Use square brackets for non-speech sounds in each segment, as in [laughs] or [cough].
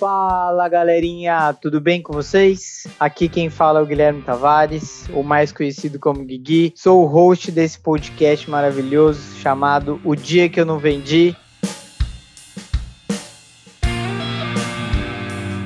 Fala galerinha, tudo bem com vocês? Aqui quem fala é o Guilherme Tavares, o mais conhecido como Guigui. Sou o host desse podcast maravilhoso chamado O Dia Que Eu Não Vendi.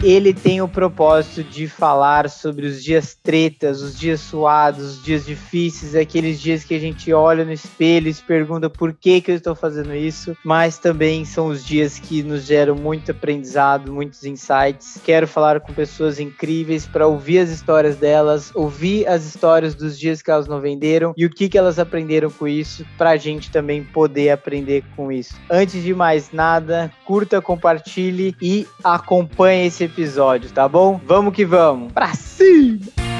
Ele tem o propósito de falar sobre os dias tretas, os dias suados, os dias difíceis, aqueles dias que a gente olha no espelho e se pergunta por que, que eu estou fazendo isso, mas também são os dias que nos geram muito aprendizado, muitos insights. Quero falar com pessoas incríveis para ouvir as histórias delas, ouvir as histórias dos dias que elas não venderam e o que, que elas aprenderam com isso, para a gente também poder aprender com isso. Antes de mais nada, curta, compartilhe e acompanhe esse episódio, tá bom? Vamos que vamos. Pra cima!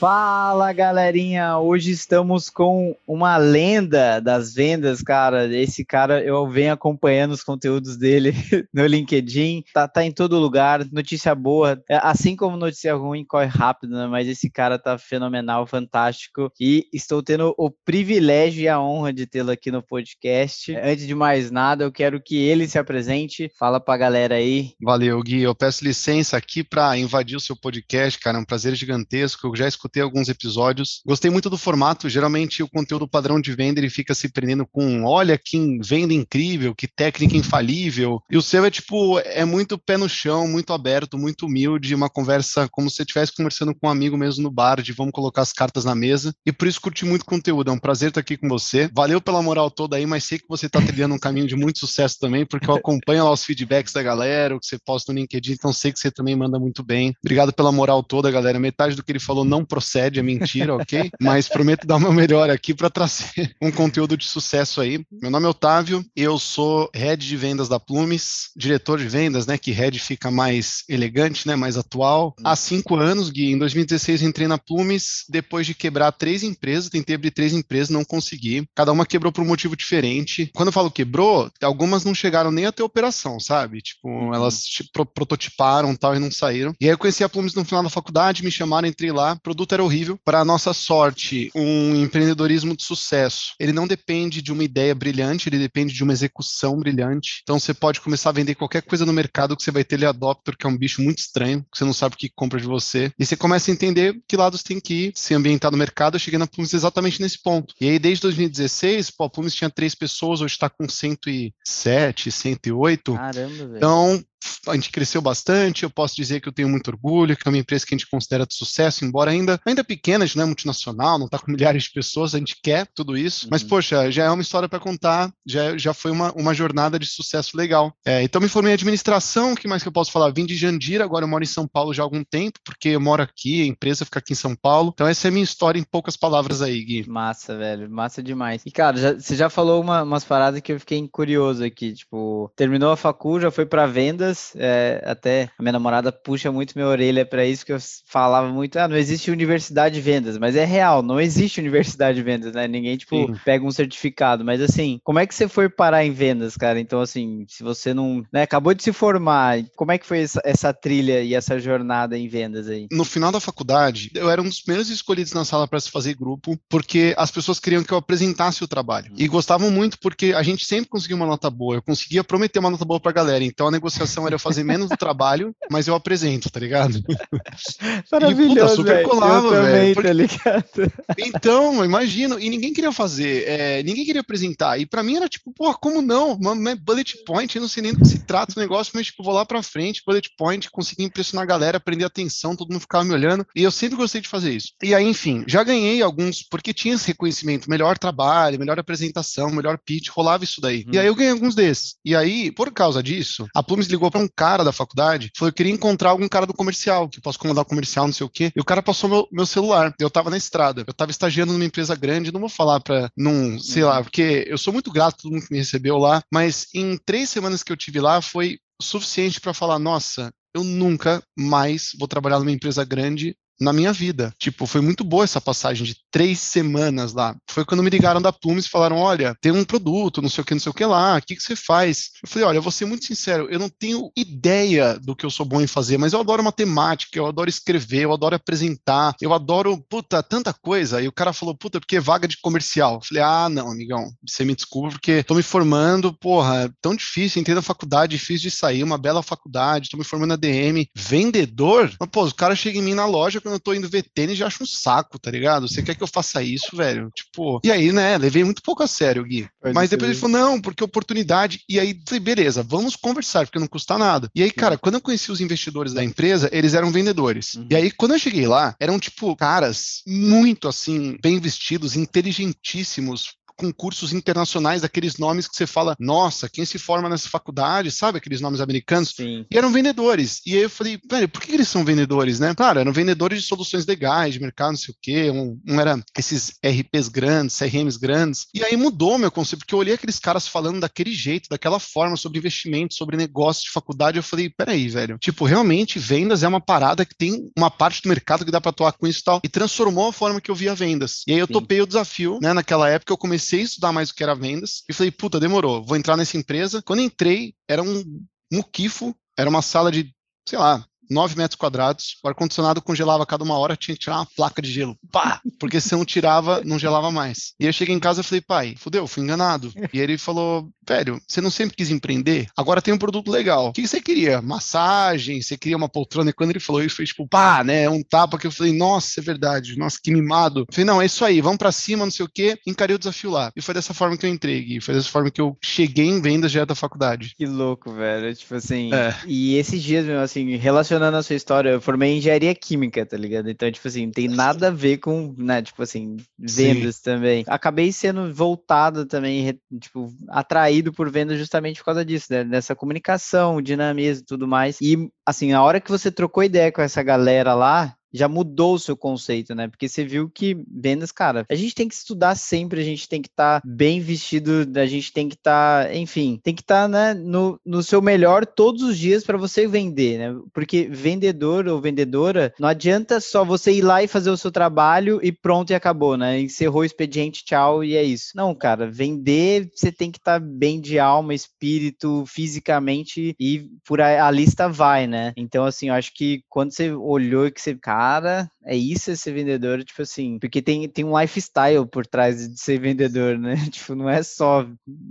Fala galerinha, hoje estamos com uma lenda das vendas, cara. Esse cara eu venho acompanhando os conteúdos dele [laughs] no LinkedIn, tá, tá em todo lugar, notícia boa, é, assim como notícia ruim, corre rápido, né? Mas esse cara tá fenomenal, fantástico e estou tendo o privilégio e a honra de tê-lo aqui no podcast. Antes de mais nada, eu quero que ele se apresente, fala pra galera aí. Valeu, Gui. Eu peço licença aqui para invadir o seu podcast, cara. É um prazer gigantesco. Eu já escutei escutei alguns episódios. Gostei muito do formato. Geralmente o conteúdo padrão de venda ele fica se prendendo com olha que venda incrível, que técnica infalível. E o seu é tipo, é muito pé no chão, muito aberto, muito humilde, uma conversa como se você estivesse conversando com um amigo mesmo no bar, de vamos colocar as cartas na mesa. E por isso curti muito conteúdo. É um prazer estar aqui com você. Valeu pela moral toda aí, mas sei que você está trilhando um caminho de muito sucesso também, porque eu acompanho lá os feedbacks da galera, o que você posta no LinkedIn, então sei que você também manda muito bem. Obrigado pela moral toda, galera. Metade do que ele falou não procede, é mentira, ok? Mas prometo dar meu melhor aqui para trazer [laughs] um conteúdo de sucesso aí. Meu nome é Otávio, eu sou head de vendas da Plumes, diretor de vendas, né? Que head fica mais elegante, né? Mais atual. Há cinco anos, Gui, em 2016 entrei na Plumes, depois de quebrar três empresas, tentei abrir três empresas, não consegui. Cada uma quebrou por um motivo diferente. Quando eu falo quebrou, algumas não chegaram nem a ter operação, sabe? Tipo, uhum. elas tipo, prototiparam tal e não saíram. E aí eu conheci a Plumes no final da faculdade, me chamaram, entrei lá, o produto era horrível. Para nossa sorte, um empreendedorismo de sucesso, ele não depende de uma ideia brilhante, ele depende de uma execução brilhante. Então você pode começar a vender qualquer coisa no mercado que você vai ter ele adopter, que é um bicho muito estranho, que você não sabe o que compra de você. E você começa a entender que lados tem que ir, se ambientar no mercado. Eu cheguei na Plumes exatamente nesse ponto. E aí, desde 2016, pô, a Plumes tinha três pessoas, hoje está com 107, 108. Caramba, velho. Então, a gente cresceu bastante, eu posso dizer que eu tenho muito orgulho, que é uma empresa que a gente considera de sucesso, embora ainda, ainda pequena, a gente não é multinacional, não está com [laughs] milhares de pessoas, a gente quer tudo isso, uhum. mas poxa, já é uma história para contar, já, já foi uma, uma jornada de sucesso legal. É, então me formei em administração, o que mais que eu posso falar? Vim de Jandira, agora eu moro em São Paulo já há algum tempo, porque eu moro aqui, a empresa fica aqui em São Paulo, então essa é a minha história em poucas palavras aí, Gui. Massa, velho, massa demais. E cara, já, você já falou uma, umas paradas que eu fiquei curioso aqui, tipo, terminou a facul, já foi para vendas, é, até a minha namorada puxa muito minha orelha para isso, que eu falava muito, ah, não existe universidade de vendas, mas é real, não existe universidade de vendas, né? Ninguém, tipo, Sim. pega um certificado, mas assim, como é que você foi parar em vendas, cara? Então, assim, se você não, né, acabou de se formar, como é que foi essa, essa trilha e essa jornada em vendas aí? No final da faculdade, eu era um dos primeiros escolhidos na sala para se fazer grupo, porque as pessoas queriam que eu apresentasse o trabalho. E gostavam muito porque a gente sempre conseguia uma nota boa, eu conseguia prometer uma nota boa pra galera, então a negociação era eu fazer menos do trabalho, mas eu apresento, tá ligado? [laughs] Maravilhoso, e, puta, super colava, velho. Porque... Tá ligado? [laughs] Então, imagino, e ninguém queria fazer, é, ninguém queria apresentar, e para mim era tipo, pô, como não? Uma, bullet point, eu não sei nem do que se trata o negócio, mas tipo, vou lá pra frente, bullet point, consegui impressionar a galera, prender atenção, todo mundo ficava me olhando, e eu sempre gostei de fazer isso. E aí, enfim, já ganhei alguns, porque tinha esse reconhecimento, melhor trabalho, melhor apresentação, melhor pitch, rolava isso daí. Hum. E aí eu ganhei alguns desses. E aí, por causa disso, a Plumes ligou para um cara da faculdade, foi eu queria encontrar algum cara do comercial, que posso comandar o comercial, não sei o quê. E o cara passou meu, meu celular. Eu tava na estrada. Eu tava estagiando numa empresa grande, não vou falar pra, não, sei lá, porque eu sou muito grato a todo mundo que me recebeu lá, mas em três semanas que eu tive lá foi suficiente para falar, nossa, eu nunca mais vou trabalhar numa empresa grande na minha vida. Tipo, foi muito boa essa passagem de três semanas lá. Foi quando me ligaram da Plumes e falaram: olha, tem um produto, não sei o que, não sei o que lá, o que, que você faz? Eu falei, olha, eu vou ser muito sincero, eu não tenho ideia do que eu sou bom em fazer, mas eu adoro matemática, eu adoro escrever, eu adoro apresentar, eu adoro, puta, tanta coisa. E o cara falou, puta, porque é vaga de comercial. Eu falei, ah, não, amigão, você me desculpa, porque tô me formando, porra, é tão difícil, entendo a faculdade, difícil de sair, uma bela faculdade, tô me formando na DM, vendedor? Mas, pô, o cara chega em mim na loja quando eu tô indo ver tênis e acha um saco, tá ligado? Você quer que eu faça isso, velho? Tipo, e aí, né, levei muito pouco a sério, Gui. Pode Mas depois ele falou, não, porque oportunidade. E aí, beleza, vamos conversar, porque não custa nada. E aí, cara, quando eu conheci os investidores da empresa, eles eram vendedores. Uhum. E aí, quando eu cheguei lá, eram, tipo, caras muito, assim, bem vestidos, inteligentíssimos, com cursos internacionais, aqueles nomes que você fala, nossa, quem se forma nessa faculdade, sabe aqueles nomes americanos? Sim. E eram vendedores. E aí eu falei, velho, por que eles são vendedores, né? Claro, eram vendedores de soluções legais, de mercado, não sei o quê. Um, um era esses RPs grandes, CRMs grandes. E aí mudou meu conceito, porque eu olhei aqueles caras falando daquele jeito, daquela forma, sobre investimento, sobre negócio de faculdade. Eu falei, peraí, velho. Tipo, realmente, vendas é uma parada que tem uma parte do mercado que dá para atuar com isso e tal. E transformou a forma que eu via vendas. E aí eu Sim. topei o desafio, né? Naquela época eu comecei comecei a estudar mais o que era vendas e falei, puta, demorou, vou entrar nessa empresa. Quando entrei, era um muquifo, era uma sala de, sei lá, 9 metros quadrados, o ar-condicionado congelava a cada uma hora, tinha que tirar uma placa de gelo. Pá! Porque se não tirava, não gelava mais. E eu cheguei em casa e falei, pai, fudeu, fui enganado. E ele falou, velho, você não sempre quis empreender? Agora tem um produto legal. O que você queria? Massagem? Você queria uma poltrona? E quando ele falou isso, foi tipo, pá, né? Um tapa que eu falei, nossa, é verdade, nossa, que mimado. Eu falei, não, é isso aí, vamos para cima, não sei o quê. Encarei o desafio lá. E foi dessa forma que eu entrei, Gui. Foi dessa forma que eu cheguei em vendas já da faculdade. Que louco, velho. Tipo assim. É. E esses dias, mesmo, assim, relacionando a sua história, eu formei engenharia química, tá ligado? Então, tipo assim, tem nada a ver com, né, tipo assim, vendas Sim. também. Acabei sendo voltado também, tipo, atraído por vendas justamente por causa disso, né? Dessa comunicação, dinamismo e tudo mais. E, assim, a hora que você trocou ideia com essa galera lá, já mudou o seu conceito, né? Porque você viu que vendas, cara, a gente tem que estudar sempre, a gente tem que estar tá bem vestido, a gente tem que estar, tá, enfim, tem que estar tá, né, no, no seu melhor todos os dias para você vender, né? Porque vendedor ou vendedora, não adianta só você ir lá e fazer o seu trabalho e pronto e acabou, né? Encerrou o expediente, tchau e é isso. Não, cara, vender você tem que estar tá bem de alma, espírito, fisicamente e por a, a lista vai, né? Então, assim, eu acho que quando você olhou que você, cara, cara, é isso é ser vendedor, tipo assim, porque tem, tem um lifestyle por trás de ser vendedor, né? [laughs] Tipo, não é só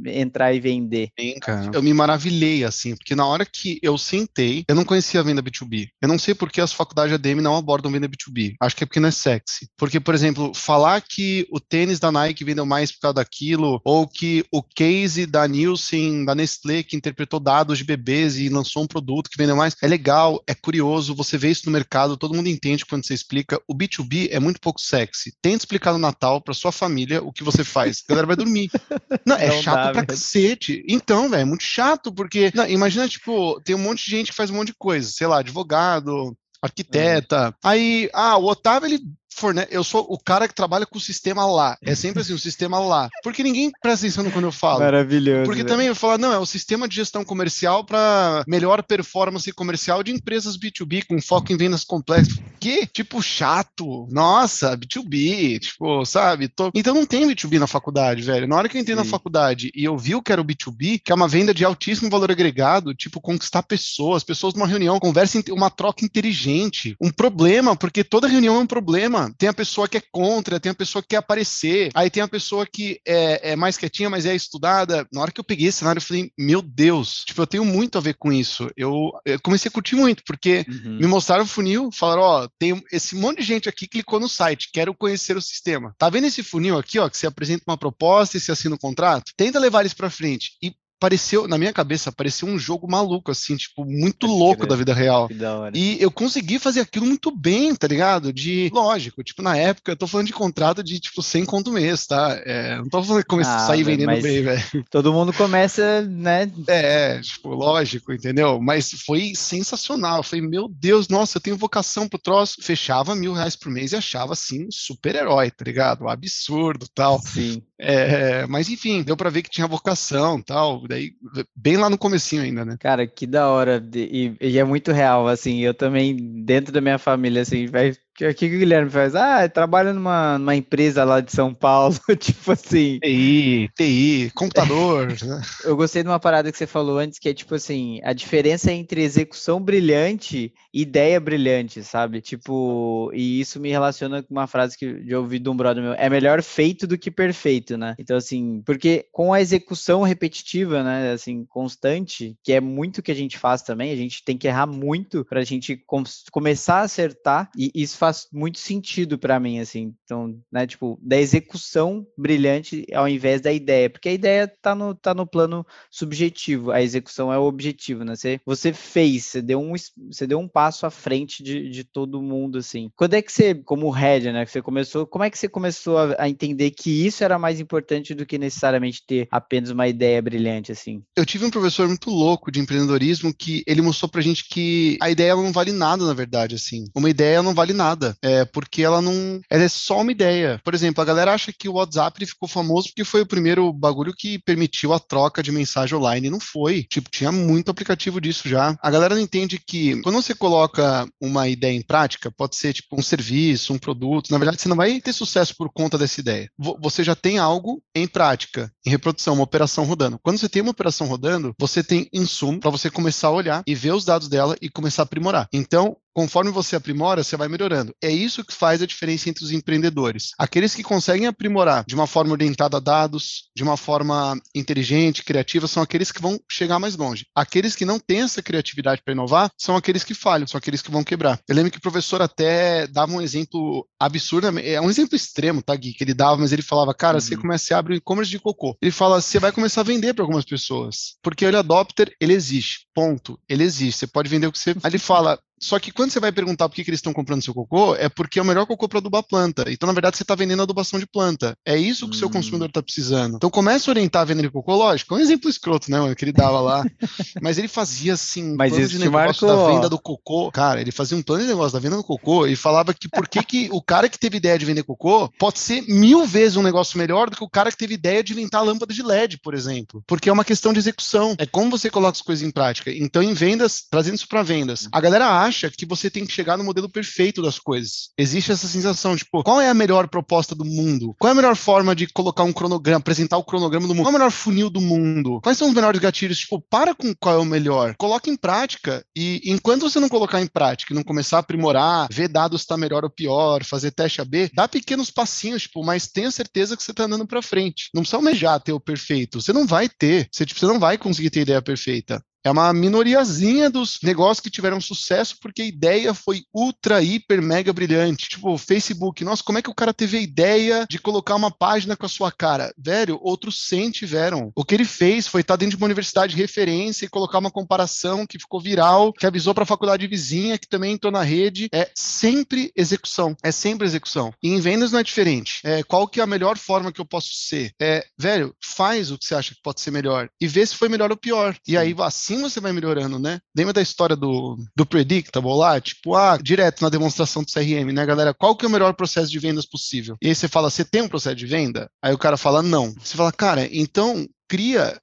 entrar e vender. Sim, cara. Eu me maravilhei, assim, porque na hora que eu sentei, eu não conhecia a venda B2B. Eu não sei por que as faculdades ADM não abordam venda B2B. Acho que é porque não é sexy. Porque, por exemplo, falar que o tênis da Nike vendeu mais por causa daquilo, ou que o case da Nielsen, da Nestlé, que interpretou dados de bebês e lançou um produto que vendeu mais, é legal, é curioso, você vê isso no mercado, todo mundo entende quando você explica, o B2B é muito pouco sexy. Tenta explicar no Natal para sua família o que você faz. A galera vai dormir. [laughs] Não, é não chato dá, pra cacete. Então, velho, é muito chato, porque não, imagina, tipo, tem um monte de gente que faz um monte de coisa, sei lá, advogado, arquiteta. Uhum. Aí, ah, o Otávio ele fornece. Eu sou o cara que trabalha com o sistema lá. É sempre assim, o sistema lá. Porque ninguém presta atenção quando eu falo. Maravilhoso. Porque também eu falo, não, é o sistema de gestão comercial para melhor performance comercial de empresas B2B com foco em vendas complexas. Que? Tipo, chato. Nossa, B2B. Tipo, sabe? Tô... Então não tem B2B na faculdade, velho. Na hora que eu entrei Sim. na faculdade e eu vi o que era o B2B, que é uma venda de altíssimo valor agregado, tipo, conquistar pessoas, pessoas numa reunião, conversa, uma troca inteligente. Um problema, porque toda reunião é um problema tem a pessoa que é contra, tem a pessoa que quer aparecer, aí tem a pessoa que é, é mais quietinha, mas é estudada. Na hora que eu peguei esse cenário, eu falei, meu Deus, tipo, eu tenho muito a ver com isso. Eu, eu comecei a curtir muito, porque uhum. me mostraram o funil, falaram, ó, oh, tem esse monte de gente aqui que clicou no site, quero conhecer o sistema. Tá vendo esse funil aqui, ó, que você apresenta uma proposta e se assina o um contrato? Tenta levar eles para frente. E pareceu, na minha cabeça, pareceu um jogo maluco, assim, tipo, muito Acho louco da vida real. E eu consegui fazer aquilo muito bem, tá ligado? De, lógico, tipo, na época, eu tô falando de contrato de, tipo, 100 conto mês, tá? É, não tô falando de começar ah, sair vendendo bem, velho. Todo mundo começa, né? É, tipo, lógico, entendeu? Mas foi sensacional. Eu falei, meu Deus, nossa, eu tenho vocação pro troço. Fechava mil reais por mês e achava, assim, super-herói, tá ligado? Um absurdo tal. Sim. É, mas enfim, deu para ver que tinha vocação tal. Daí, bem lá no comecinho ainda, né? Cara, que da hora. E, e é muito real, assim. Eu também, dentro da minha família, assim, vai que, que o Guilherme faz? Ah, trabalha numa, numa empresa lá de São Paulo, [laughs] tipo assim. TI, TI, computador. [laughs] né? Eu gostei de uma parada que você falou antes, que é tipo assim, a diferença entre execução brilhante e ideia brilhante, sabe? Tipo, e isso me relaciona com uma frase que eu ouvi de um brother meu, é melhor feito do que perfeito, né? Então, assim, porque com a execução repetitiva, né, assim, constante, que é muito que a gente faz também, a gente tem que errar muito pra gente com começar a acertar, e isso faz muito sentido para mim, assim. Então, né, tipo, da execução brilhante ao invés da ideia, porque a ideia tá no, tá no plano subjetivo, a execução é o objetivo, né? Você, você fez, você deu um, você deu um passo à frente de, de todo mundo, assim. Quando é que você, como head, né, que você começou, como é que você começou a, a entender que isso era mais importante do que necessariamente ter apenas uma ideia brilhante, assim? Eu tive um professor muito louco de empreendedorismo que ele mostrou pra gente que a ideia não vale nada, na verdade, assim. Uma ideia não vale nada, é porque ela não, ela é só uma ideia. Por exemplo, a galera acha que o WhatsApp ficou famoso porque foi o primeiro bagulho que permitiu a troca de mensagem online. Não foi. Tipo, tinha muito aplicativo disso já. A galera não entende que quando você coloca uma ideia em prática, pode ser tipo um serviço, um produto. Na verdade, você não vai ter sucesso por conta dessa ideia. Você já tem algo em prática, em reprodução, uma operação rodando. Quando você tem uma operação rodando, você tem insumo para você começar a olhar e ver os dados dela e começar a aprimorar. Então, conforme você aprimora, você vai melhorando. É isso que faz a diferença entre os empreendedores. Aqueles que conseguem aprimorar de uma forma orientada a dados, de uma forma inteligente, criativa, são aqueles que vão chegar mais longe. Aqueles que não têm essa criatividade para inovar são aqueles que falham, são aqueles que vão quebrar. Eu lembro que o professor até dava um exemplo absurdo, é um exemplo extremo, tá, Gui, que ele dava, mas ele falava, cara, uhum. você começa a abrir um e-commerce de cocô. Ele fala, você vai começar a vender para algumas pessoas, porque o adopter, ele existe, ponto, ele existe, você pode vender o que você... Aí ele fala, só que quando você vai perguntar por que, que eles estão comprando seu cocô, é porque é o melhor cocô para adubar planta. Então, na verdade, você está vendendo adubação de planta. É isso que o hum. seu consumidor está precisando. Então, começa a orientar a venda de cocô, lógico. É um exemplo escroto, né, mano, que ele dava lá. [laughs] Mas ele fazia, assim, um Mas plano de negócio marcou, da venda do cocô. Cara, ele fazia um plano de negócio da venda do cocô e falava que por que, que o cara que teve ideia de vender cocô pode ser mil vezes um negócio melhor do que o cara que teve ideia de inventar a lâmpada de LED, por exemplo. Porque é uma questão de execução. É como você coloca as coisas em prática. Então, em vendas, trazendo isso para vendas, a galera acha que você tem que chegar no modelo perfeito das coisas. Existe essa sensação, tipo, qual é a melhor proposta do mundo? Qual é a melhor forma de colocar um cronograma, apresentar o cronograma do mundo? Qual é o melhor funil do mundo? Quais são os melhores gatilhos? Tipo, para com qual é o melhor. Coloca em prática e enquanto você não colocar em prática não começar a aprimorar, ver dados está melhor ou pior, fazer teste AB, dá pequenos passinhos, tipo, mas tenha certeza que você está andando para frente. Não precisa almejar ter o perfeito. Você não vai ter. Você, tipo, você não vai conseguir ter ideia perfeita. É uma minoriazinha dos negócios que tiveram sucesso porque a ideia foi ultra, hiper, mega brilhante. Tipo, Facebook. Nossa, como é que o cara teve a ideia de colocar uma página com a sua cara? Velho, outros 100 tiveram. O que ele fez foi estar dentro de uma universidade de referência e colocar uma comparação que ficou viral, que avisou para a faculdade vizinha, que também entrou na rede. É sempre execução. É sempre execução. E em vendas não é diferente. É, qual que é a melhor forma que eu posso ser? É, velho, faz o que você acha que pode ser melhor e vê se foi melhor ou pior. E aí, assim, assim você vai melhorando, né? Lembra da história do, do Predictable lá? Tipo, ah, direto na demonstração do CRM, né, galera? Qual que é o melhor processo de vendas possível? E aí você fala, você tem um processo de venda? Aí o cara fala, não. Você fala, cara, então cria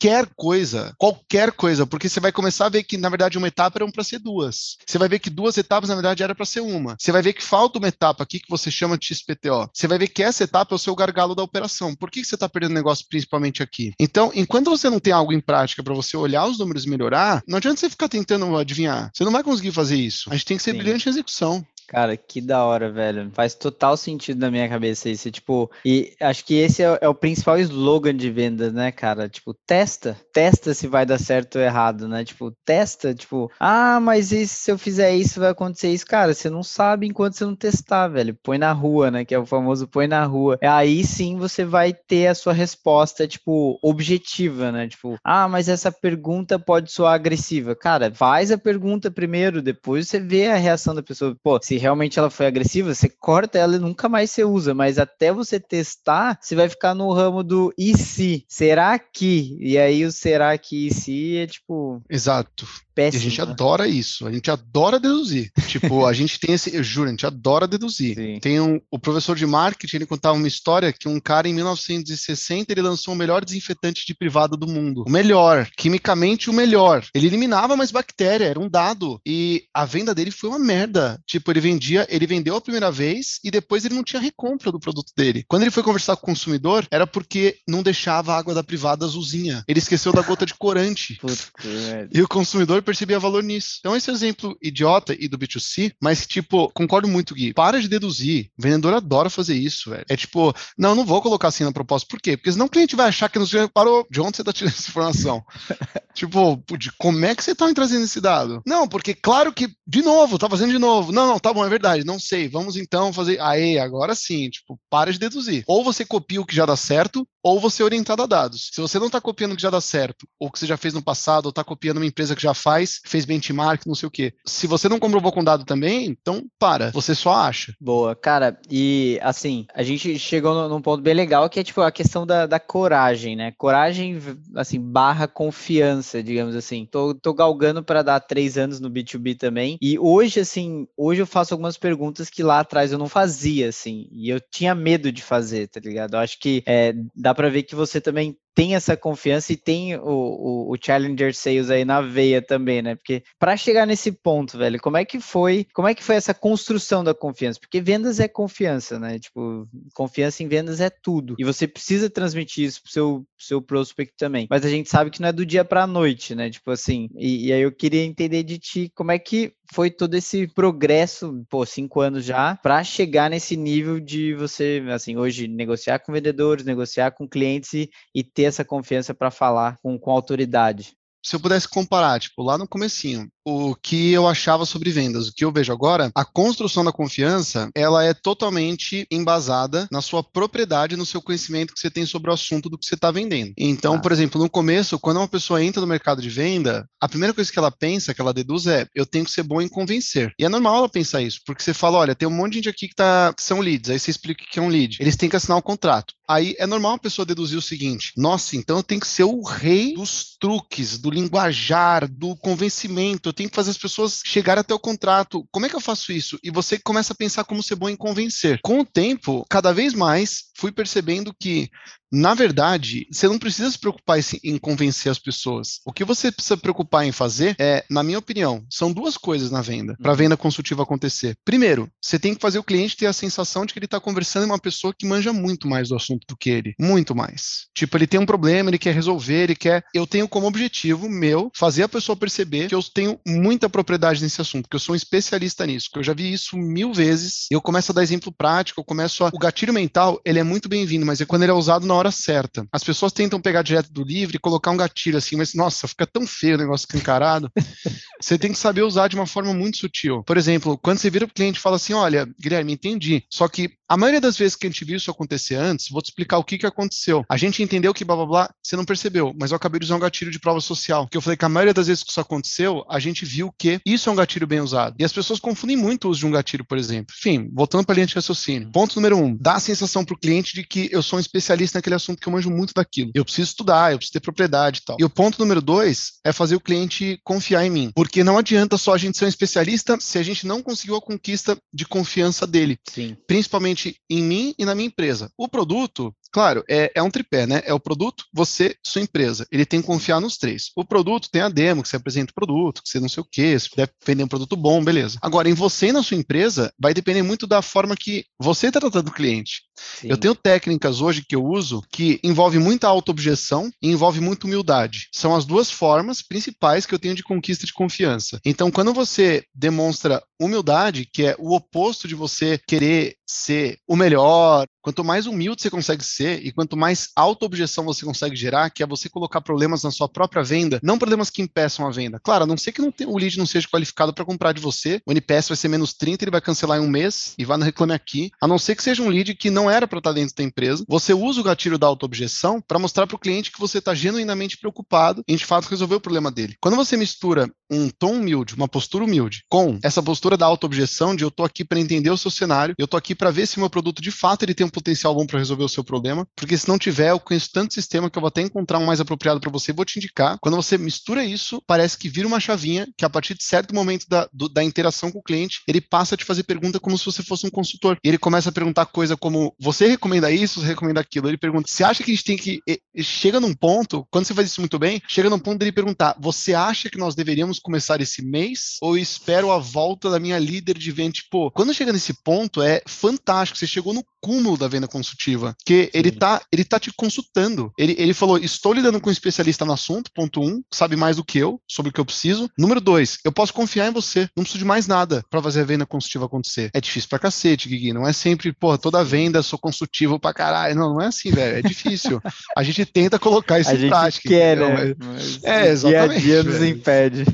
qualquer coisa, qualquer coisa, porque você vai começar a ver que, na verdade, uma etapa era para ser duas. Você vai ver que duas etapas, na verdade, era para ser uma. Você vai ver que falta uma etapa aqui que você chama de XPTO. Você vai ver que essa etapa é o seu gargalo da operação. Por que você está perdendo negócio principalmente aqui? Então, enquanto você não tem algo em prática para você olhar os números e melhorar, não adianta você ficar tentando adivinhar. Você não vai conseguir fazer isso. A gente tem que ser Sim. brilhante em execução. Cara, que da hora, velho. Faz total sentido na minha cabeça isso. Tipo, e acho que esse é, é, o principal slogan de vendas, né, cara? Tipo, testa. Testa se vai dar certo ou errado, né? Tipo, testa, tipo, ah, mas e se eu fizer isso, vai acontecer isso? Cara, você não sabe enquanto você não testar, velho. Põe na rua, né? Que é o famoso põe na rua. Aí sim você vai ter a sua resposta, tipo, objetiva, né? Tipo, ah, mas essa pergunta pode soar agressiva. Cara, faz a pergunta primeiro, depois você vê a reação da pessoa. Pô, se realmente ela foi agressiva, você corta ela e nunca mais você usa, mas até você testar, você vai ficar no ramo do e se? Será que? E aí o será que e se é tipo. Exato. Péssimo, e a gente né? adora isso, a gente adora deduzir. tipo, a gente tem esse, eu juro, a gente adora deduzir. Sim. Tem um, o professor de marketing, ele contava uma história que um cara em 1960 ele lançou o melhor desinfetante de privado do mundo. O melhor, quimicamente o melhor. Ele eliminava mais bactéria, era um dado. E a venda dele foi uma merda. Tipo, ele vendia, ele vendeu a primeira vez e depois ele não tinha recompra do produto dele. Quando ele foi conversar com o consumidor, era porque não deixava a água da privada azulzinha. Ele esqueceu da gota de corante. [laughs] e o consumidor percebia valor nisso. Então, esse é exemplo idiota e do B2C, mas, tipo, concordo muito, Gui. Para de deduzir. O vendedor adora fazer isso, velho. É tipo, não, não vou colocar assim na proposta. Por quê? Porque senão o cliente vai achar que nos parou. De onde você tá tirando essa informação? [laughs] tipo, de como é que você tá trazendo esse dado? Não, porque claro que, de novo, tá fazendo de novo. Não, não, tá bom, é verdade, não sei. Vamos então fazer. Aí, agora sim, tipo, para de deduzir. Ou você copia o que já dá certo, ou você é orientado a dados. Se você não está copiando o que já dá certo, ou que você já fez no passado, ou está copiando uma empresa que já faz, fez benchmark, não sei o quê. Se você não comprovou com dado também, então para, você só acha. Boa, cara, e assim, a gente chegou num ponto bem legal que é tipo a questão da, da coragem, né? Coragem, assim, barra confiança, digamos assim. Tô, tô galgando para dar três anos no B2B também, e hoje, assim, hoje eu faço algumas perguntas que lá atrás eu não fazia, assim, e eu tinha medo de fazer, tá ligado? Eu acho que é, dá para ver que você também tem essa confiança e tem o, o, o, Challenger Sales aí na veia também, né? Porque para chegar nesse ponto, velho, como é que foi? Como é que foi essa construção da confiança? Porque vendas é confiança, né? Tipo, confiança em vendas é tudo. E você precisa transmitir isso pro seu, seu prospect também. Mas a gente sabe que não é do dia para a noite, né? Tipo assim. E, e aí eu queria entender de ti como é que foi todo esse progresso, pô, cinco anos já, para chegar nesse nível de você, assim, hoje negociar com vendedores, negociar com clientes e, e ter essa confiança para falar com, com autoridade? Se eu pudesse comparar, tipo, lá no comecinho, o que eu achava sobre vendas, o que eu vejo agora, a construção da confiança, ela é totalmente embasada na sua propriedade, no seu conhecimento que você tem sobre o assunto do que você está vendendo. Então, ah. por exemplo, no começo, quando uma pessoa entra no mercado de venda, a primeira coisa que ela pensa, que ela deduz é, eu tenho que ser bom em convencer. E é normal ela pensar isso, porque você fala, olha, tem um monte de gente aqui que, tá, que são leads, aí você explica o que é um lead. Eles têm que assinar um contrato. Aí é normal uma pessoa deduzir o seguinte, nossa, então eu tenho que ser o rei dos truques, do linguajar, do convencimento, eu tenho que fazer as pessoas chegarem até o contrato. Como é que eu faço isso? E você começa a pensar como ser bom em convencer. Com o tempo, cada vez mais fui percebendo que na verdade, você não precisa se preocupar em convencer as pessoas. O que você precisa preocupar em fazer é, na minha opinião, são duas coisas na venda, para a uhum. venda consultiva acontecer. Primeiro, você tem que fazer o cliente ter a sensação de que ele está conversando com uma pessoa que manja muito mais do assunto do que ele. Muito mais. Tipo, ele tem um problema, ele quer resolver, ele quer. Eu tenho como objetivo meu fazer a pessoa perceber que eu tenho muita propriedade nesse assunto, que eu sou um especialista nisso, que eu já vi isso mil vezes. Eu começo a dar exemplo prático, eu começo a. O gatilho mental, ele é muito bem-vindo, mas é quando ele é usado na hora certa. As pessoas tentam pegar direto do livro e colocar um gatilho assim, mas nossa, fica tão feio o negócio encarado. [laughs] você tem que saber usar de uma forma muito sutil. Por exemplo, quando você vira o cliente e fala assim: olha, Guilherme, entendi. Só que a maioria das vezes que a gente viu isso acontecer antes, vou te explicar o que, que aconteceu. A gente entendeu que blá blá blá, você não percebeu, mas eu acabei de usar um gatilho de prova social. Que eu falei que a maioria das vezes que isso aconteceu, a gente viu que isso é um gatilho bem usado. E as pessoas confundem muito o uso de um gatilho, por exemplo. Enfim, voltando para a linha de raciocínio. Ponto número um: dá a sensação para o cliente de que eu sou um especialista naquele assunto que eu manjo muito daquilo. Eu preciso estudar, eu preciso ter propriedade e tal. E o ponto número dois é fazer o cliente confiar em mim. Porque não adianta só a gente ser um especialista se a gente não conseguiu a conquista de confiança dele. Sim. Principalmente em mim e na minha empresa. O produto, claro, é, é um tripé, né? É o produto, você, sua empresa. Ele tem que confiar nos três. O produto tem a demo, que você apresenta o produto, que você não sei o quê, se puder vender um produto bom, beleza. Agora, em você e na sua empresa, vai depender muito da forma que você está tratando o cliente. Sim. Eu tenho técnicas hoje que eu uso que envolve muita autoobjeção e envolve muita humildade. São as duas formas principais que eu tenho de conquista de confiança. Então, quando você demonstra humildade, que é o oposto de você querer ser o melhor, quanto mais humilde você consegue ser e quanto mais auto-objeção você consegue gerar, que é você colocar problemas na sua própria venda, não problemas que impeçam a venda. Claro, a não ser que não tem, o lead não seja qualificado para comprar de você, o NPS vai ser menos 30, ele vai cancelar em um mês e vai no Reclame Aqui, a não ser que seja um lead que não era para estar dentro da empresa. Você usa o gatilho da auto-objeção para mostrar para o cliente que você está genuinamente preocupado em de fato resolver o problema dele. Quando você mistura um tom humilde, uma postura humilde, com essa postura da auto-objeção de eu estou aqui para entender o seu cenário, eu estou aqui para ver se meu produto de fato ele tem um potencial bom para resolver o seu problema, porque se não tiver, eu conheço tanto sistema que eu vou até encontrar um mais apropriado para você, vou te indicar. Quando você mistura isso, parece que vira uma chavinha que a partir de certo momento da, do, da interação com o cliente, ele passa a te fazer pergunta como se você fosse um consultor. E ele começa a perguntar coisa como: você recomenda isso, você recomenda aquilo? Ele pergunta: você acha que a gente tem que. E, chega num ponto, quando você faz isso muito bem, chega num ponto dele perguntar: você acha que nós deveríamos começar esse mês ou espero a volta da minha líder de venda? Tipo, quando chega nesse ponto, é fantástico. Você chegou no cúmulo da venda consultiva, que ele tá, ele tá te consultando. Ele, ele falou: estou lidando com um especialista no assunto, ponto um, sabe mais do que eu sobre o que eu preciso. Número dois, eu posso confiar em você, não preciso de mais nada para fazer a venda consultiva acontecer. É difícil pra cacete, Gui, não é sempre, pô, toda venda sou consultivo pra caralho. Não, não é assim, velho, é difícil. [laughs] a gente tenta colocar isso a em prática. Quer, né? Mas é, exatamente. Dia a dia nos impede.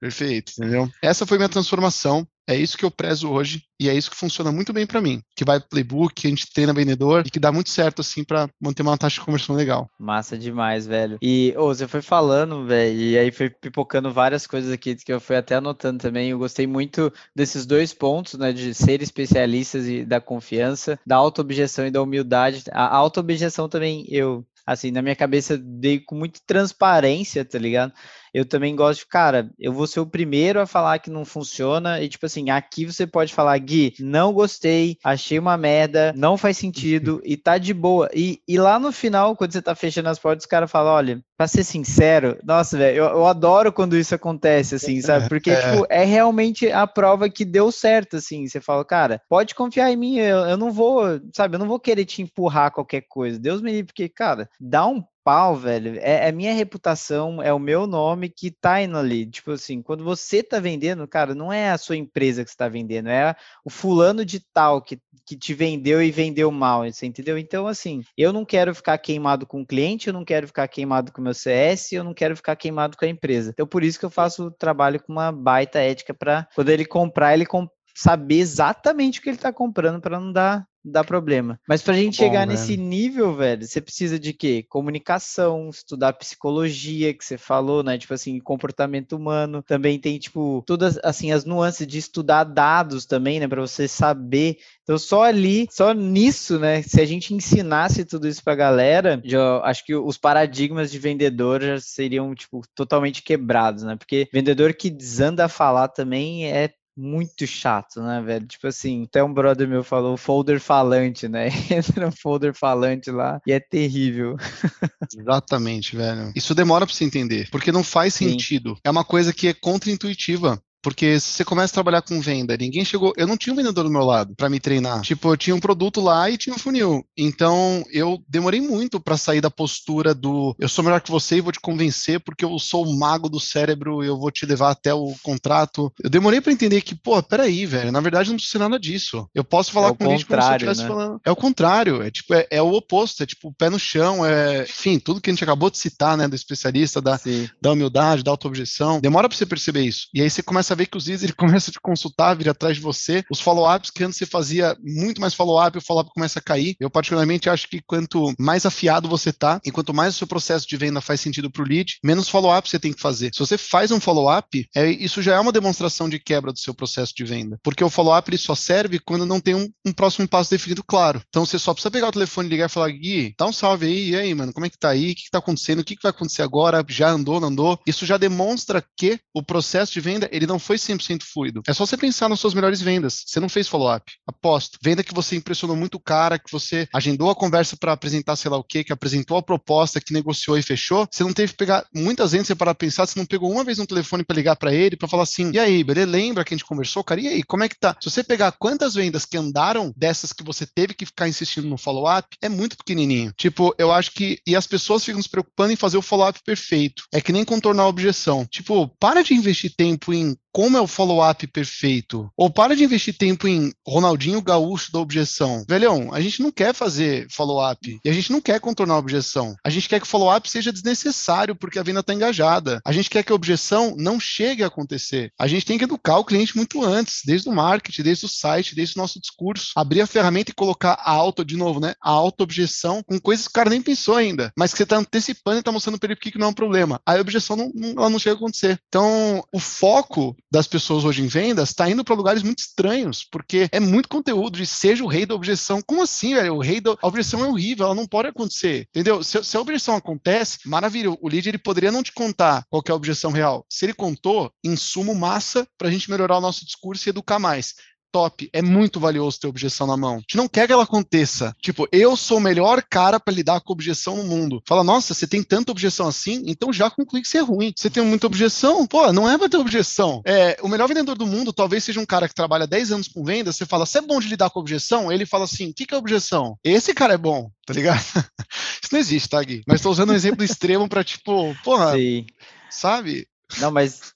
Perfeito, entendeu? Essa foi minha transformação. É isso que eu prezo hoje e é isso que funciona muito bem para mim. Que vai playbook, que a gente treina vendedor e que dá muito certo assim para manter uma taxa de conversão legal. Massa demais, velho. E oh, você foi falando, velho, e aí foi pipocando várias coisas aqui que eu fui até anotando também. Eu gostei muito desses dois pontos, né, de ser especialistas e da confiança, da autoobjeção e da humildade. A autoobjeção também eu assim, na minha cabeça dei com muita transparência, tá ligado? Eu também gosto de, cara, eu vou ser o primeiro a falar que não funciona e, tipo assim, aqui você pode falar, Gui, não gostei, achei uma merda, não faz sentido [laughs] e tá de boa. E, e lá no final, quando você tá fechando as portas, os caras falam, olha, pra ser sincero, nossa, velho, eu, eu, adoro quando isso acontece, assim, sabe? [laughs] Porque, é. tipo, é realmente a prova que deu certo, assim. Você fala, cara, pode confiar em mim, eu, eu não vou, sabe, eu não vou querer te empurrar qualquer coisa. Deus me livre, porque, cara, dá um pau, velho, é, é minha reputação, é o meu nome que tá indo ali. Tipo assim, quando você tá vendendo, cara, não é a sua empresa que está vendendo, é o fulano de tal que, que te vendeu e vendeu mal, você entendeu? Então, assim, eu não quero ficar queimado com o cliente, eu não quero ficar queimado com o meu CS, eu não quero ficar queimado com a empresa. Então, por isso que eu faço o trabalho com uma baita ética para quando ele comprar, ele saber exatamente o que ele está comprando para não dar dá problema. Mas pra gente Bom, chegar velho. nesse nível, velho, você precisa de quê? Comunicação, estudar psicologia, que você falou, né? Tipo assim, comportamento humano. Também tem, tipo, todas, assim, as nuances de estudar dados também, né? Pra você saber. Então, só ali, só nisso, né? Se a gente ensinasse tudo isso pra galera, já, acho que os paradigmas de vendedor já seriam, tipo, totalmente quebrados, né? Porque vendedor que desanda a falar também é muito chato, né, velho? Tipo assim, até um brother meu falou folder falante, né? [laughs] Entra um folder falante lá e é terrível. [laughs] Exatamente, velho. Isso demora pra você entender, porque não faz Sim. sentido. É uma coisa que é contra-intuitiva. Porque se você começa a trabalhar com venda, ninguém chegou. Eu não tinha um vendedor do meu lado para me treinar. Tipo, eu tinha um produto lá e tinha um funil. Então, eu demorei muito para sair da postura do eu sou melhor que você e vou te convencer porque eu sou o mago do cérebro e eu vou te levar até o contrato. Eu demorei para entender que, pô, peraí, velho, na verdade não precisa nada disso. Eu posso falar é com o cliente como se eu estivesse né? falando. É o contrário, é tipo, é, é, o oposto, é tipo, pé no chão, é, enfim, tudo que a gente acabou de citar, né, do especialista, da, da humildade, da auto-objeção. Demora para você perceber isso. E aí você começa começa a ver que os leads ele [laughs] começa a te consultar, vir atrás de você. Os follow-ups que antes você fazia muito mais follow-up, o follow-up começa a cair. Eu particularmente acho que quanto mais afiado você tá, e quanto mais o seu processo de venda faz sentido para o lead, menos follow-up você tem que fazer. Se você faz um follow-up, é, isso já é uma demonstração de quebra do seu processo de venda, porque o follow-up só serve quando não tem um, um, próximo passo definido claro. Então você só precisa pegar o telefone, ligar e falar, Gui, dá um salve aí, e aí, mano, como é que tá aí? O que, que tá acontecendo? O que, que vai acontecer agora? Já andou, não andou? Isso já demonstra que o processo de venda ele não foi 100% fluido. É só você pensar nas suas melhores vendas. Você não fez follow-up. Aposto. Venda que você impressionou muito o cara, que você agendou a conversa para apresentar sei lá o quê, que apresentou a proposta, que negociou e fechou. Você não teve que pegar muitas vezes para pensar, você não pegou uma vez no telefone para ligar para ele, para falar assim: "E aí, beleza? Lembra que a gente conversou, cara? E aí, como é que tá?" Se você pegar quantas vendas que andaram dessas que você teve que ficar insistindo no follow-up, é muito pequenininho. Tipo, eu acho que e as pessoas ficam se preocupando em fazer o follow-up perfeito. É que nem contornar a objeção. Tipo, para de investir tempo em como é o follow-up perfeito. Ou para de investir tempo em Ronaldinho Gaúcho da objeção. Velhão, a gente não quer fazer follow-up e a gente não quer contornar a objeção. A gente quer que o follow-up seja desnecessário porque a venda está engajada. A gente quer que a objeção não chegue a acontecer. A gente tem que educar o cliente muito antes, desde o marketing, desde o site, desde o nosso discurso. Abrir a ferramenta e colocar a auto, de novo, né? A auto-objeção com coisas que o cara nem pensou ainda, mas que você está antecipando e está mostrando para ele que não é um problema. Aí a objeção não, não, ela não chega a acontecer. Então, o foco das pessoas hoje em vendas está indo para lugares muito estranhos, porque é muito conteúdo de seja o rei da objeção. Como assim, velho? O rei da a objeção é horrível, ela não pode acontecer, entendeu? Se, se a objeção acontece, maravilha, o lead ele poderia não te contar qual é a objeção real. Se ele contou, insumo massa para a gente melhorar o nosso discurso e educar mais top, é muito valioso ter objeção na mão. A gente não quer que ela aconteça. Tipo, eu sou o melhor cara para lidar com objeção no mundo. Fala, nossa, você tem tanta objeção assim, então já conclui que você é ruim. Você tem muita objeção, pô, não é pra ter objeção. É, o melhor vendedor do mundo talvez seja um cara que trabalha 10 anos com venda, você fala, você é bom de lidar com objeção? Ele fala assim, o que, que é objeção? Esse cara é bom, tá ligado? [laughs] Isso não existe, tá, Gui? Mas tô usando um exemplo extremo pra, tipo, porra, Sim. sabe? Não, mas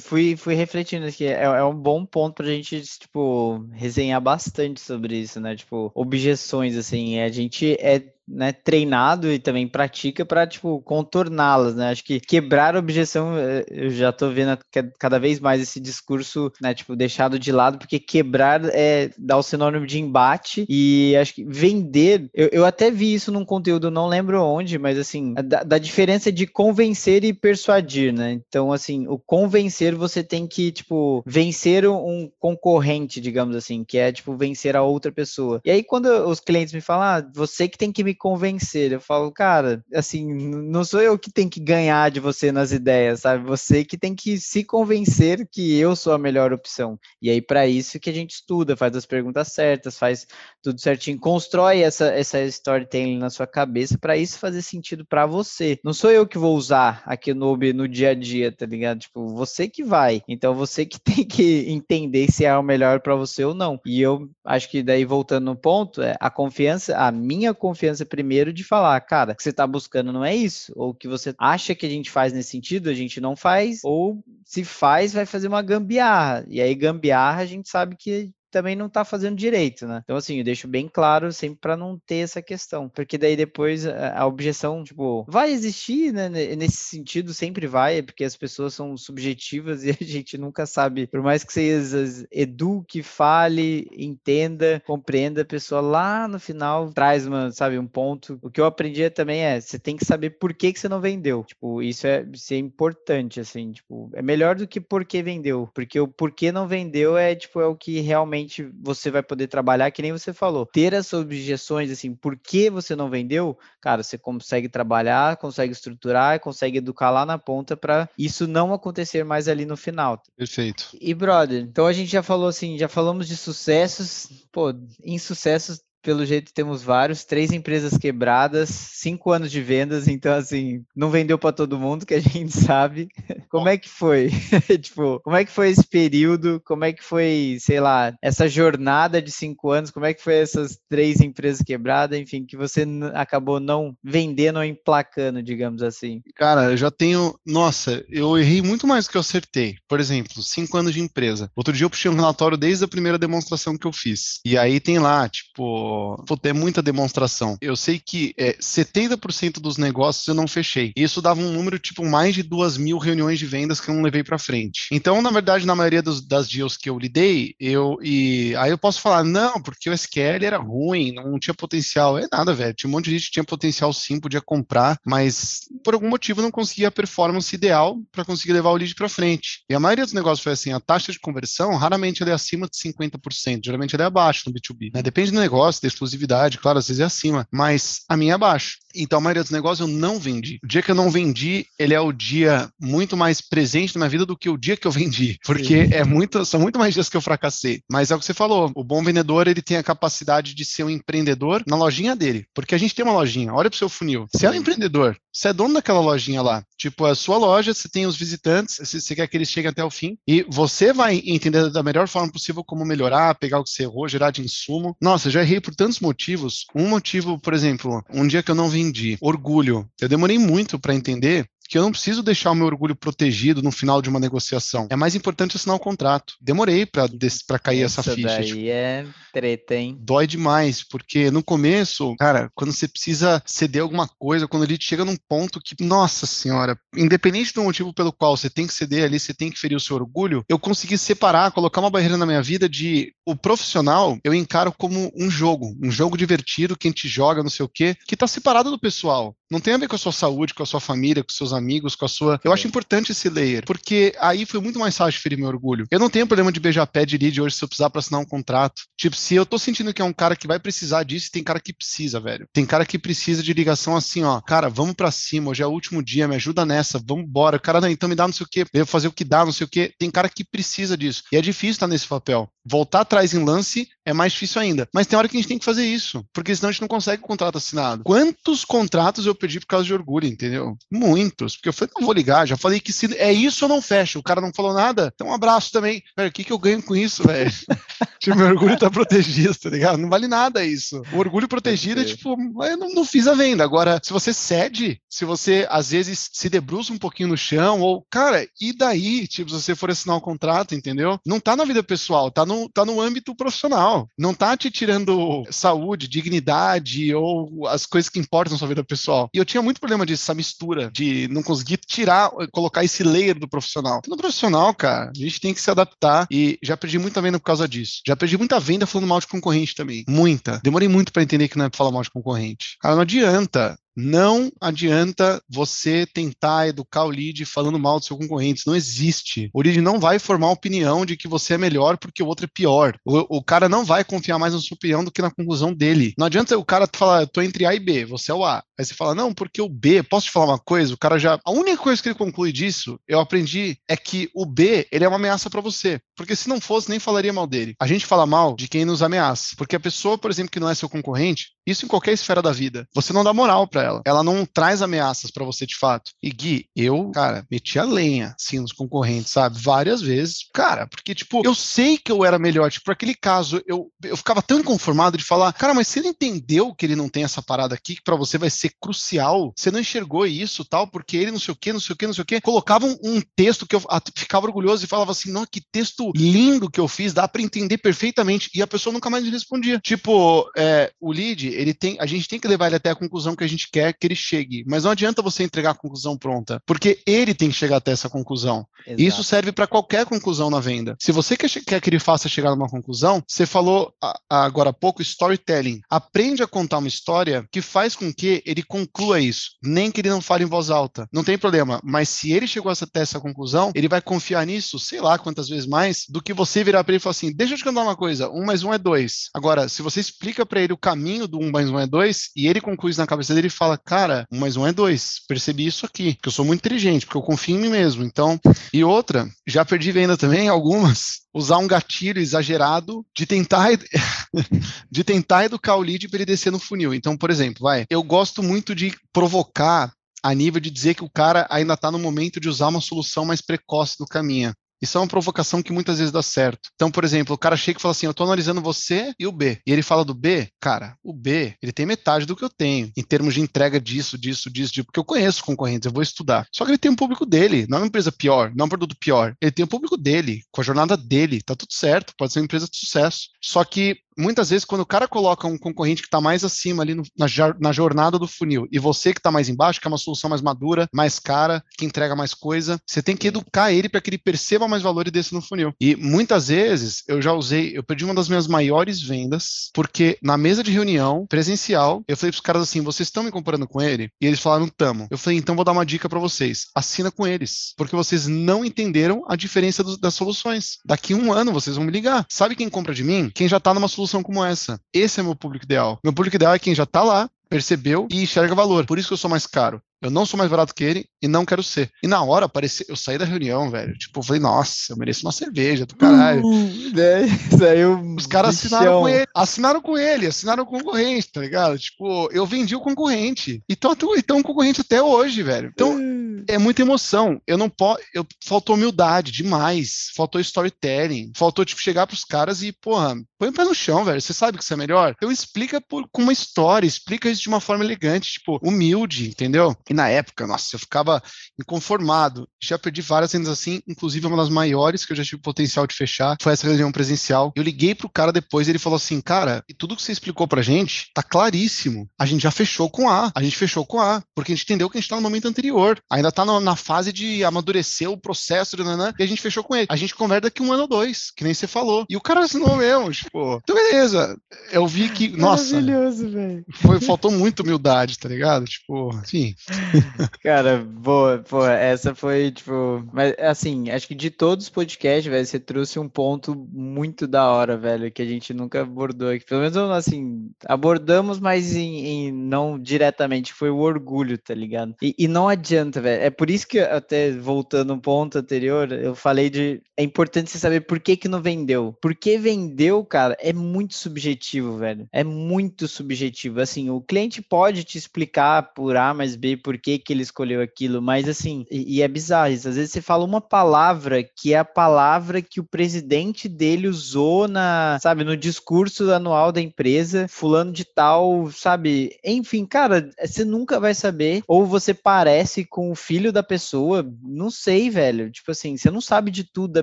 fui, fui refletindo aqui. É, é um bom ponto pra gente, tipo, resenhar bastante sobre isso, né? Tipo, objeções, assim. A gente é né, treinado e também pratica para tipo contorná-las, né? Acho que quebrar objeção, eh, eu já tô vendo cada vez mais esse discurso, né, tipo deixado de lado, porque quebrar é dar o sinônimo de embate e acho que vender, eu, eu até vi isso num conteúdo, não lembro onde, mas assim, da, da, diferença de convencer e persuadir, né? Então, assim, o convencer você tem que, tipo, vencer um concorrente, digamos assim, que é tipo vencer a outra pessoa. E aí quando os clientes me falam, ah, você que tem que me convencer. Eu falo, cara, assim, não sou eu que tenho que ganhar de você nas ideias, sabe? Você que tem que se convencer que eu sou a melhor opção. E aí, para isso que a gente estuda, faz as perguntas certas, faz tudo certinho, constrói essa, essa storytelling na sua cabeça para isso fazer sentido para você. Não sou eu que vou usar aqui no, no dia a dia, tá ligado? Tipo, você que vai. Então, você que [laughs] tem que entender se é o melhor para você ou não. E eu acho que daí, voltando no ponto, é a confiança, a minha confiança primeiro de falar, cara, o que você está buscando não é isso, ou o que você acha que a gente faz nesse sentido, a gente não faz, ou se faz, vai fazer uma gambiarra. E aí, gambiarra, a gente sabe que também não está fazendo direito, né? Então, assim, eu deixo bem claro sempre para não ter essa questão, porque daí depois a, a, objeção, tipo, vai existir, né? Nesse sentido, sempre vai, porque as pessoas são subjetivas [laughs] e a gente nunca sabe, por mais que você eduque, fale, entenda, compreenda, a pessoa lá no final traz uma, sabe, um ponto. O que eu aprendi também é, você tem que saber por que, que você não vendeu. Tipo, isso é, isso é importante, assim, tipo, é melhor do que por que vendeu, porque o porquê não vendeu é, tipo, é o que realmente realmente você vai poder trabalhar, que nem você falou. Ter as objeções, assim, por que você não vendeu, cara, você consegue trabalhar, consegue estruturar, consegue educar lá na ponta para isso não acontecer mais ali no final. Perfeito. E, brother, então a gente já falou assim, já falamos de sucessos, pô, insucessos pelo jeito temos vários, três empresas quebradas, cinco anos de vendas, então assim, não vendeu para todo mundo, que a [laughs] gente sabe. Como é que foi? [laughs] tipo, como é que foi esse período? Como é que foi, sei lá, essa jornada de cinco anos? Como é que foi essas três empresas quebradas? Enfim, que você acabou não vendendo ou emplacando, digamos assim. Cara, eu já tenho. Nossa, eu errei muito mais do que eu acertei. Por exemplo, cinco anos de empresa. Outro dia eu puxei um relatório desde a primeira demonstração que eu fiz. E aí tem lá, tipo, vou ter muita demonstração. Eu sei que é, 70% dos negócios eu não fechei. Isso dava um número tipo mais de duas mil reuniões de vendas que eu não levei para frente. Então, na verdade, na maioria dos, das deals que eu lidei, eu e aí eu posso falar não, porque o SQL era ruim, não tinha potencial. É nada, velho. Tinha um monte de gente que tinha potencial sim, podia comprar, mas por algum motivo não conseguia a performance ideal para conseguir levar o lead para frente. E a maioria dos negócios foi assim, a taxa de conversão raramente ela é acima de 50%, geralmente ela é abaixo no B2B. Né? Depende do negócio negócio, da exclusividade, claro, às vezes é acima, mas a minha é abaixo. Então, a maioria dos negócios eu não vendi. O dia que eu não vendi, ele é o dia muito mais presente na minha vida do que o dia que eu vendi, porque é muito, são muito mais dias que eu fracassei. Mas é o que você falou, o bom vendedor, ele tem a capacidade de ser um empreendedor na lojinha dele, porque a gente tem uma lojinha, olha pro seu funil. Você é um empreendedor, você é dono daquela lojinha lá. Tipo, a sua loja, você tem os visitantes, você quer que eles cheguem até o fim, e você vai entender da melhor forma possível como melhorar, pegar o que você errou, gerar de insumo. Nossa, já errei por tantos motivos. Um motivo, por exemplo, um dia que eu não vendi, orgulho. Eu demorei muito para entender que eu não preciso deixar o meu orgulho protegido no final de uma negociação. É mais importante assinar o contrato. Demorei para cair essa ficha. Daí tipo, é treta, hein? Dói demais, porque no começo, cara, quando você precisa ceder alguma coisa, quando ele chega num ponto que, nossa senhora, independente do motivo pelo qual você tem que ceder ali, você tem que ferir o seu orgulho, eu consegui separar, colocar uma barreira na minha vida de o profissional, eu encaro como um jogo, um jogo divertido que a gente joga, não sei o quê, que tá separado do pessoal. Não tem a ver com a sua saúde, com a sua família, com seus amigos amigos, com a sua. Eu acho importante esse layer, porque aí foi muito mais fácil ferir meu orgulho. Eu não tenho problema de beijar pé de lead hoje se eu precisar para assinar um contrato. Tipo, se eu tô sentindo que é um cara que vai precisar disso, tem cara que precisa, velho. Tem cara que precisa de ligação assim, ó. Cara, vamos para cima, hoje é o último dia, me ajuda nessa, vamos embora. O cara, não, então me dá não sei o quê, eu fazer o que dá, não sei o quê. Tem cara que precisa disso. E é difícil estar nesse papel. Voltar atrás em lance é mais difícil ainda. Mas tem hora que a gente tem que fazer isso, porque senão a gente não consegue o contrato assinado. Quantos contratos eu perdi por causa de orgulho, entendeu? Muitos. Porque eu falei, não vou ligar, já falei que se é isso eu não fecho. O cara não falou nada, então um abraço também. Velho, o que, que eu ganho com isso, velho? [laughs] tipo, meu orgulho tá protegido, tá ligado? Não vale nada isso. O orgulho protegido é tipo, eu não, não fiz a venda. Agora, se você cede, se você às vezes se debruça um pouquinho no chão, ou, cara, e daí? Tipo, se você for assinar um contrato, entendeu? Não tá na vida pessoal, tá no, tá no âmbito profissional. Não tá te tirando saúde, dignidade ou as coisas que importam na sua vida pessoal. E eu tinha muito problema disso, essa mistura, de não conseguir tirar, colocar esse layer do profissional. No profissional, cara, a gente tem que se adaptar e já perdi muita venda por causa disso. Já perdi muita venda falando mal de concorrente também. Muita. Demorei muito para entender que não é pra falar mal de concorrente. Cara, não adianta. Não adianta você tentar educar o lead falando mal do seu concorrente. Não existe. O lead não vai formar opinião de que você é melhor porque o outro é pior. O, o cara não vai confiar mais na sua opinião do que na conclusão dele. Não adianta o cara falar, eu tô entre A e B, você é o A. Aí você fala, não, porque o B, posso te falar uma coisa? O cara já. A única coisa que ele conclui disso, eu aprendi, é que o B, ele é uma ameaça para você. Porque se não fosse, nem falaria mal dele. A gente fala mal de quem nos ameaça. Porque a pessoa, por exemplo, que não é seu concorrente, isso em qualquer esfera da vida, você não dá moral para ela. Ela não traz ameaças para você de fato. E Gui, eu, cara, meti a lenha, assim, nos concorrentes, sabe? Várias vezes. Cara, porque, tipo, eu sei que eu era melhor. Tipo, aquele caso, eu, eu ficava tão inconformado de falar, cara, mas você não entendeu que ele não tem essa parada aqui, que para você vai ser crucial. Você não enxergou isso, tal, porque ele não sei o que, não sei o que, não sei o que. Colocava um, um texto que eu ficava orgulhoso e falava assim, não, que texto lindo que eu fiz, dá para entender perfeitamente. E a pessoa nunca mais me respondia. Tipo, é, o lead, ele tem, a gente tem que levar ele até a conclusão que a gente quer que ele chegue. Mas não adianta você entregar a conclusão pronta, porque ele tem que chegar até essa conclusão. Exato. Isso serve para qualquer conclusão na venda. Se você quer, quer, que ele faça chegar numa conclusão, você falou a, a, agora há pouco storytelling. Aprende a contar uma história que faz com que ele conclua isso, nem que ele não fale em voz alta. Não tem problema, mas se ele chegou até essa conclusão, ele vai confiar nisso, sei lá quantas vezes mais, do que você virar para ele e falar assim: deixa eu te contar uma coisa, um mais um é dois. Agora, se você explica para ele o caminho do um mais um é dois, e ele conclui isso na cabeça dele e fala: cara, um mais um é dois. Percebi isso aqui, que eu sou muito inteligente, porque eu confio em mim mesmo. Então, e outra, já perdi venda também, algumas. Usar um gatilho exagerado de tentar [laughs] de tentar educar o lead para ele descer no funil. Então, por exemplo, vai, eu gosto muito de provocar a nível de dizer que o cara ainda está no momento de usar uma solução mais precoce do caminho. Isso é uma provocação que muitas vezes dá certo. Então, por exemplo, o cara chega e fala assim: Eu tô analisando você e o B. E ele fala do B, cara, o B, ele tem metade do que eu tenho, em termos de entrega disso, disso, disso, disso porque eu conheço concorrentes, eu vou estudar. Só que ele tem um público dele, não é uma empresa pior, não é um produto pior. Ele tem o um público dele, com a jornada dele, tá tudo certo, pode ser uma empresa de sucesso. Só que muitas vezes, quando o cara coloca um concorrente que está mais acima ali no, na, na, jornada do funil e você que está mais embaixo, que é uma solução mais madura, mais cara, que entrega mais coisa, você tem que educar ele para que ele perceba mais valor e desça no funil. E muitas vezes eu já usei, eu perdi uma das minhas maiores vendas, porque na mesa de reunião presencial, eu falei para os caras assim: vocês estão me comparando com ele? E eles falaram: tamo. Eu falei: então vou dar uma dica para vocês: assina com eles, porque vocês não entenderam a diferença do, das soluções. Daqui um ano vocês vão me ligar. Sabe quem compra de mim? Quem já está numa solução solução como essa. Esse é meu público ideal. Meu público ideal é quem já está lá, percebeu e enxerga valor. Por isso que eu sou mais caro. Eu não sou mais barato que ele e não quero ser. E na hora apareceu, eu saí da reunião, velho. Tipo, eu falei, nossa, eu mereço uma cerveja do caralho. Uh, né? [laughs] Saiu Os caras assinaram com ele, assinaram com ele, assinaram com o concorrente, tá ligado? Tipo, eu vendi o concorrente. E então, um concorrente até hoje, velho. Então, uh. é muita emoção. Eu não posso. Eu, faltou humildade demais. Faltou storytelling. Faltou, tipo, chegar pros caras e, porra, põe o pé no chão, velho. Você sabe que você é melhor? Então explica por, com uma história, explica isso de uma forma elegante, tipo, humilde, entendeu? E na época, nossa, eu ficava inconformado. Já perdi várias vendas assim, inclusive uma das maiores que eu já tive potencial de fechar foi essa reunião presencial. Eu liguei pro cara depois e ele falou assim: Cara, e tudo que você explicou pra gente tá claríssimo. A gente já fechou com A. A gente fechou com A, porque a gente entendeu que a gente tá no momento anterior. Ainda tá no, na fase de amadurecer o processo, né, e a gente fechou com ele. A gente conversa daqui um ano ou dois, que nem você falou. E o cara assinou mesmo, tipo, então beleza. Eu vi que, nossa. Maravilhoso, velho. Faltou muita humildade, tá ligado? Tipo, enfim. [laughs] Cara, boa, essa foi, tipo, mas assim, acho que de todos os podcasts, velho, você trouxe um ponto muito da hora, velho, que a gente nunca abordou aqui. Pelo menos, assim, abordamos, mas em, em não diretamente, foi o orgulho, tá ligado? E, e não adianta, velho. É por isso que, até voltando um ponto anterior, eu falei de. É importante você saber por que que não vendeu. Porque vendeu, cara, é muito subjetivo, velho. É muito subjetivo. Assim, o cliente pode te explicar por A mais B por que que ele escolheu aquilo, mas assim, e, e é bizarro isso. Às vezes você fala uma palavra que é a palavra que o presidente dele usou na, sabe, no discurso anual da empresa, fulano de tal, sabe? Enfim, cara, você nunca vai saber. Ou você parece com o filho da pessoa, não sei, velho. Tipo assim, você não sabe de tudo da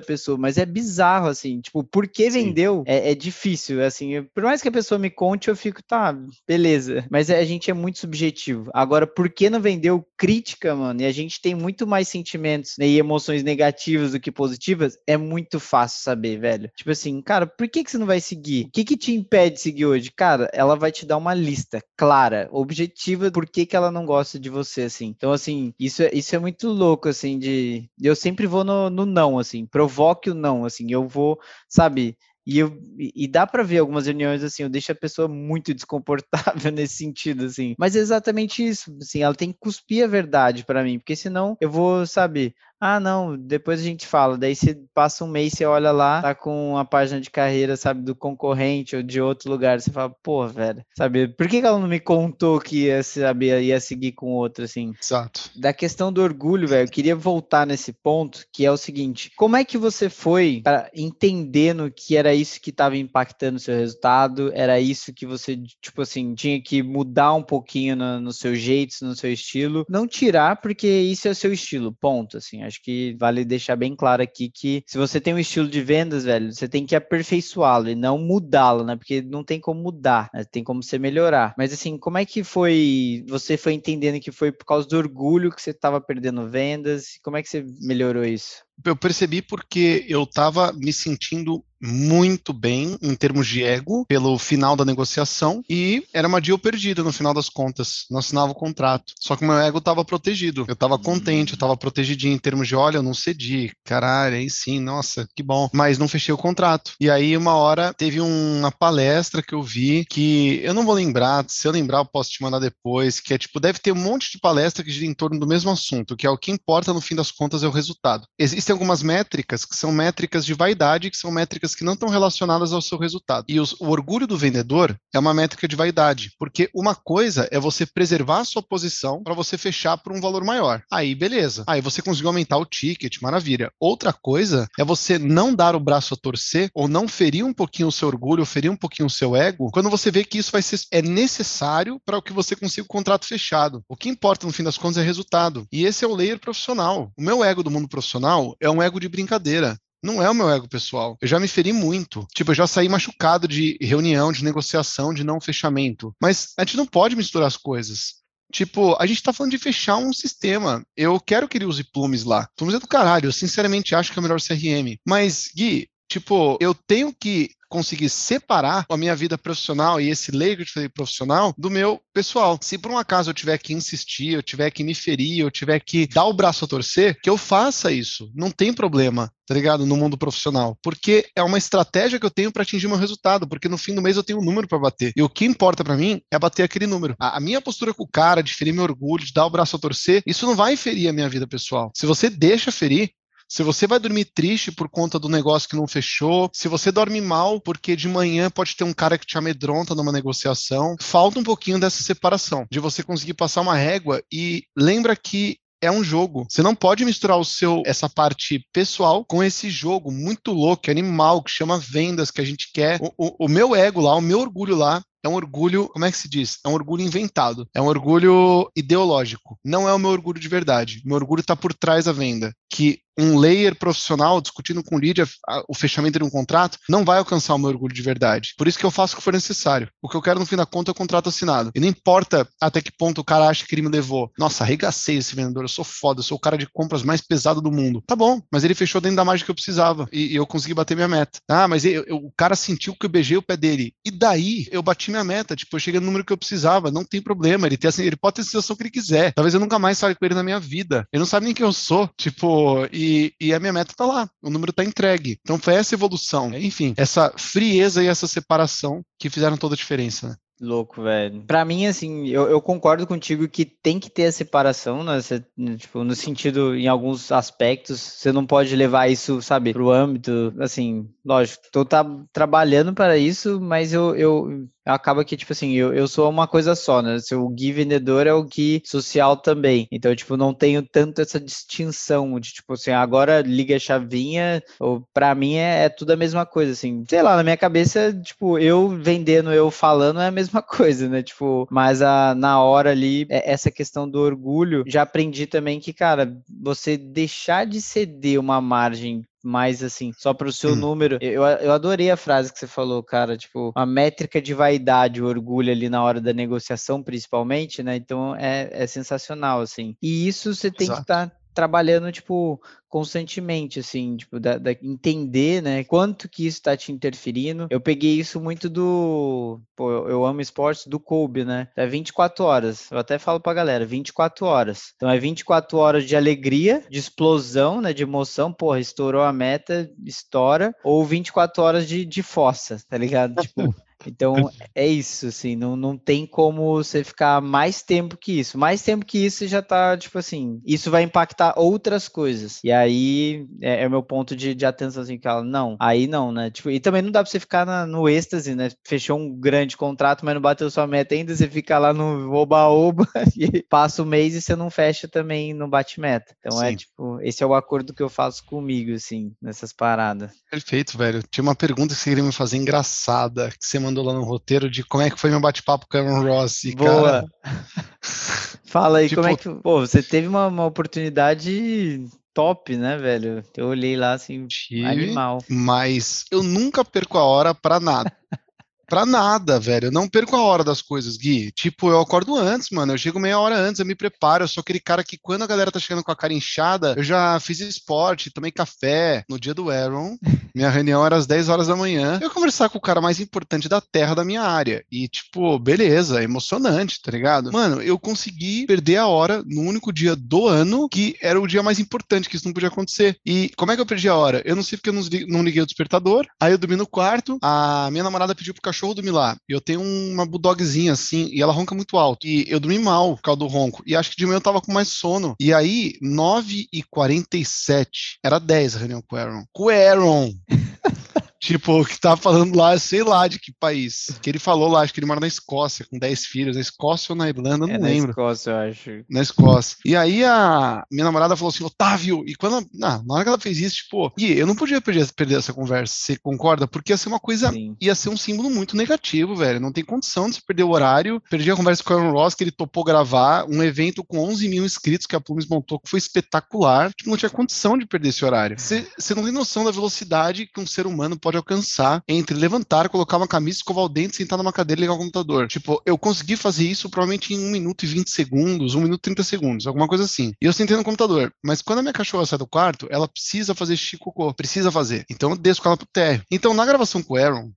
pessoa, mas é bizarro, assim. Tipo, por que vendeu? É, é, difícil, assim. Por mais que a pessoa me conte, eu fico, tá, beleza. Mas a gente é muito subjetivo. Agora, por que não vendeu crítica, mano? E a gente tem muito mais sentimentos né, e emoções negativas do que positivas. É muito fácil saber, velho. Tipo assim, cara, por que, que você não vai seguir? O que, que te impede de seguir hoje? Cara, ela vai te dar uma lista clara, objetiva, por que, que ela não gosta de você, assim. Então, assim, isso é, isso é muito louco, assim, de. Eu sempre vou no, no não, assim, provoque o não, assim, eu vou, sabe, e, eu, e dá para ver algumas reuniões assim, eu deixo a pessoa muito [laughs] desconfortável nesse sentido, assim. Mas é exatamente isso, assim, ela tem que cuspir a verdade para mim, porque senão eu vou, sabe, ah, não, depois a gente fala. Daí você passa um mês, você olha lá, tá com a página de carreira, sabe, do concorrente ou de outro lugar. Você fala, pô, velho, sabe, por que, que ela não me contou que ia, sabe, ia seguir com outro, assim? Exato. Da questão do orgulho, velho, eu queria voltar nesse ponto, que é o seguinte: como é que você foi para entendendo que era isso que estava impactando o seu resultado? Era isso que você, tipo assim, tinha que mudar um pouquinho no, no seu jeito, no seu estilo? Não tirar, porque isso é o seu estilo, ponto, assim Acho que vale deixar bem claro aqui que se você tem um estilo de vendas, velho, você tem que aperfeiçoá-lo e não mudá-lo, né? Porque não tem como mudar, né? tem como você melhorar. Mas assim, como é que foi? Você foi entendendo que foi por causa do orgulho que você estava perdendo vendas? Como é que você melhorou isso? Eu percebi porque eu estava me sentindo muito bem em termos de ego pelo final da negociação e era uma deal perdida no final das contas. Não assinava o contrato. Só que meu ego estava protegido. Eu estava contente, eu estava protegidinho em termos de, olha, eu não cedi. Caralho, aí sim, nossa, que bom. Mas não fechei o contrato. E aí, uma hora, teve uma palestra que eu vi que eu não vou lembrar, se eu lembrar, eu posso te mandar depois, que é tipo, deve ter um monte de palestra que gira em torno do mesmo assunto, que é o que importa no fim das contas é o resultado. Existem algumas métricas que são métricas de vaidade, que são métricas que não estão relacionadas ao seu resultado. E os, o orgulho do vendedor é uma métrica de vaidade, porque uma coisa é você preservar a sua posição para você fechar por um valor maior. Aí, beleza. Aí você conseguiu aumentar o ticket, maravilha. Outra coisa é você não dar o braço a torcer ou não ferir um pouquinho o seu orgulho, ferir um pouquinho o seu ego, quando você vê que isso vai ser é necessário para que você consiga o contrato fechado. O que importa no fim das contas é resultado. E esse é o layer profissional. O meu ego do mundo profissional é um ego de brincadeira. Não é o meu ego pessoal. Eu já me feri muito. Tipo, eu já saí machucado de reunião, de negociação, de não fechamento. Mas a gente não pode misturar as coisas. Tipo, a gente tá falando de fechar um sistema. Eu quero que ele use Plumes lá. Plumes é do caralho. Eu sinceramente acho que é o melhor CRM. Mas, Gui, tipo, eu tenho que conseguir separar a minha vida profissional e esse leigo de profissional do meu pessoal. Se por um acaso eu tiver que insistir, eu tiver que me ferir, eu tiver que dar o braço a torcer, que eu faça isso. Não tem problema, tá ligado? No mundo profissional. Porque é uma estratégia que eu tenho para atingir meu resultado, porque no fim do mês eu tenho um número para bater. E o que importa para mim é bater aquele número. A, a, minha postura com o cara, de ferir meu orgulho, de dar o braço a torcer, isso não vai ferir a minha vida pessoal. Se você deixa ferir, se você vai dormir triste por conta do negócio que não fechou, se você dorme mal porque de manhã pode ter um cara que te amedronta numa negociação, falta um pouquinho dessa separação, de você conseguir passar uma régua e lembra que é um jogo. Você não pode misturar o seu essa parte pessoal com esse jogo muito louco, animal, que chama vendas, que a gente quer. O, o, o meu ego lá, o meu orgulho lá, é um orgulho, como é que se diz? É um orgulho inventado. É um orgulho ideológico. Não é o meu orgulho de verdade. Meu orgulho está por trás da venda. Que um layer profissional discutindo com o lead o fechamento de um contrato, não vai alcançar o meu orgulho de verdade. Por isso que eu faço o que for necessário. O que eu quero no fim da conta é o contrato assinado. E não importa até que ponto o cara acha que ele me levou. Nossa, arregacei esse vendedor, eu sou foda, eu sou o cara de compras mais pesado do mundo. Tá bom, mas ele fechou dentro da margem que eu precisava e, e eu consegui bater minha meta. Ah, mas eu, eu, o cara sentiu que eu beijei o pé dele. E daí eu bati minha meta, tipo, eu cheguei no número que eu precisava, não tem problema. Ele, tem, assim, ele pode ter a sensação que ele quiser. Talvez eu nunca mais fale com ele na minha vida. Ele não sabe nem quem eu sou, tipo, e, e a minha meta tá lá, o número tá entregue. Então foi essa evolução. Enfim, essa frieza e essa separação que fizeram toda a diferença, né? Louco, velho. Pra mim, assim, eu, eu, concordo contigo que tem que ter a separação, né? Você, tipo, no sentido, em alguns aspectos, você não pode levar isso, sabe, pro âmbito, assim, lógico, tô tá, trabalhando para isso, mas eu, eu acaba que, tipo assim, eu, eu sou uma coisa só, né? Se o Gui vendedor é o Gui social também. Então, tipo, não tenho tanto essa distinção de, tipo assim, agora liga a chavinha, ou pra mim é, é tudo a mesma coisa, assim. Sei lá, na minha cabeça, tipo, eu vendendo, eu falando é a mesma [laughs] coisa, né? Tipo, mas a, na hora ali, é, essa questão do orgulho, já aprendi também que, cara, você deixar de ceder uma margem mais assim, só para o seu hum. número. Eu, eu adorei a frase que você falou, cara, tipo, a métrica de vaidade, o orgulho ali na hora da negociação, principalmente, né? Então é, é sensacional, assim. E isso você tem Exato. que estar tá trabalhando, tipo, constantemente, assim, tipo, da, da, entender, né, quanto que isso tá te interferindo. Eu peguei isso muito do, pô, eu amo esportes, do Kobe, né, é 24 horas, eu até falo pra galera, 24 horas. Então é 24 horas de alegria, de explosão, né, de emoção, porra, estourou a meta, estoura, ou 24 horas de, de fossa, tá ligado? Tipo, [laughs] então é isso, assim, não, não tem como você ficar mais tempo que isso. Mais tempo que isso já tá, tipo assim, isso vai impactar outras coisas. E aí é, é o meu ponto de, de atenção, assim, que ela, não, aí não, né? Tipo, e também não dá pra você ficar na, no êxtase, né? Fechou um grande contrato, mas não bateu sua meta ainda, você fica lá no oba-oba [laughs] e passa o mês e você não fecha também, não bate meta. Então é, Sim. é tipo, esse é o acordo que eu faço comigo, assim, nessas paradas. Perfeito, velho. Tinha uma pergunta que você queria me fazer engraçada, que você mandou lá no roteiro de como é que foi meu bate-papo com Aaron Ross. E, Boa! Cara... [laughs] Fala aí, tipo... como é que. Pô, você teve uma, uma oportunidade top, né, velho? Eu olhei lá assim, Tive, animal. Mas eu nunca perco a hora para nada. [laughs] Pra nada, velho. Eu não perco a hora das coisas, Gui. Tipo, eu acordo antes, mano. Eu chego meia hora antes, eu me preparo. Eu sou aquele cara que, quando a galera tá chegando com a cara inchada, eu já fiz esporte, tomei café. No dia do Aaron, [laughs] minha reunião era às 10 horas da manhã. Eu conversar com o cara mais importante da terra da minha área. E, tipo, beleza, emocionante, tá ligado? Mano, eu consegui perder a hora no único dia do ano que era o dia mais importante, que isso não podia acontecer. E como é que eu perdi a hora? Eu não sei porque eu não liguei o despertador. Aí eu dormi no quarto, a minha namorada pediu pro cachorro cachorro dormir lá. Eu tenho uma bulldogzinha assim, e ela ronca muito alto. E eu dormi mal por causa do ronco. E acho que de manhã eu tava com mais sono. E aí, 9h47, era 10 a reunião com o Aaron. Com o Aaron! [laughs] Tipo, que tá falando lá, sei lá de que país. Que ele falou lá, acho que ele mora na Escócia, com 10 filhos. Na Escócia ou na Irlanda, não é lembro. Na Escócia, eu acho. Na Escócia. E aí a minha namorada falou assim, Otávio, e quando. Ela, na hora que ela fez isso, tipo, e eu não podia perder, perder essa conversa, você concorda? Porque ia ser uma coisa. Sim. Ia ser um símbolo muito negativo, velho. Não tem condição de você perder o horário. Perdi a conversa com o Aaron Ross, que ele topou gravar um evento com 11 mil inscritos que a Plumes montou, que foi espetacular. Tipo, não tinha condição de perder esse horário. Você não tem noção da velocidade que um ser humano pode alcançar entre levantar, colocar uma camisa, escovar o dente, sentar numa cadeira e ligar o computador. Tipo, eu consegui fazer isso provavelmente em 1 minuto e 20 segundos, 1 minuto e 30 segundos, alguma coisa assim. E eu sentei no computador. Mas quando a minha cachorra sai do quarto, ela precisa fazer xixi cocô. Precisa fazer. Então eu desço com ela pro térreo. Então, na gravação com o Aaron,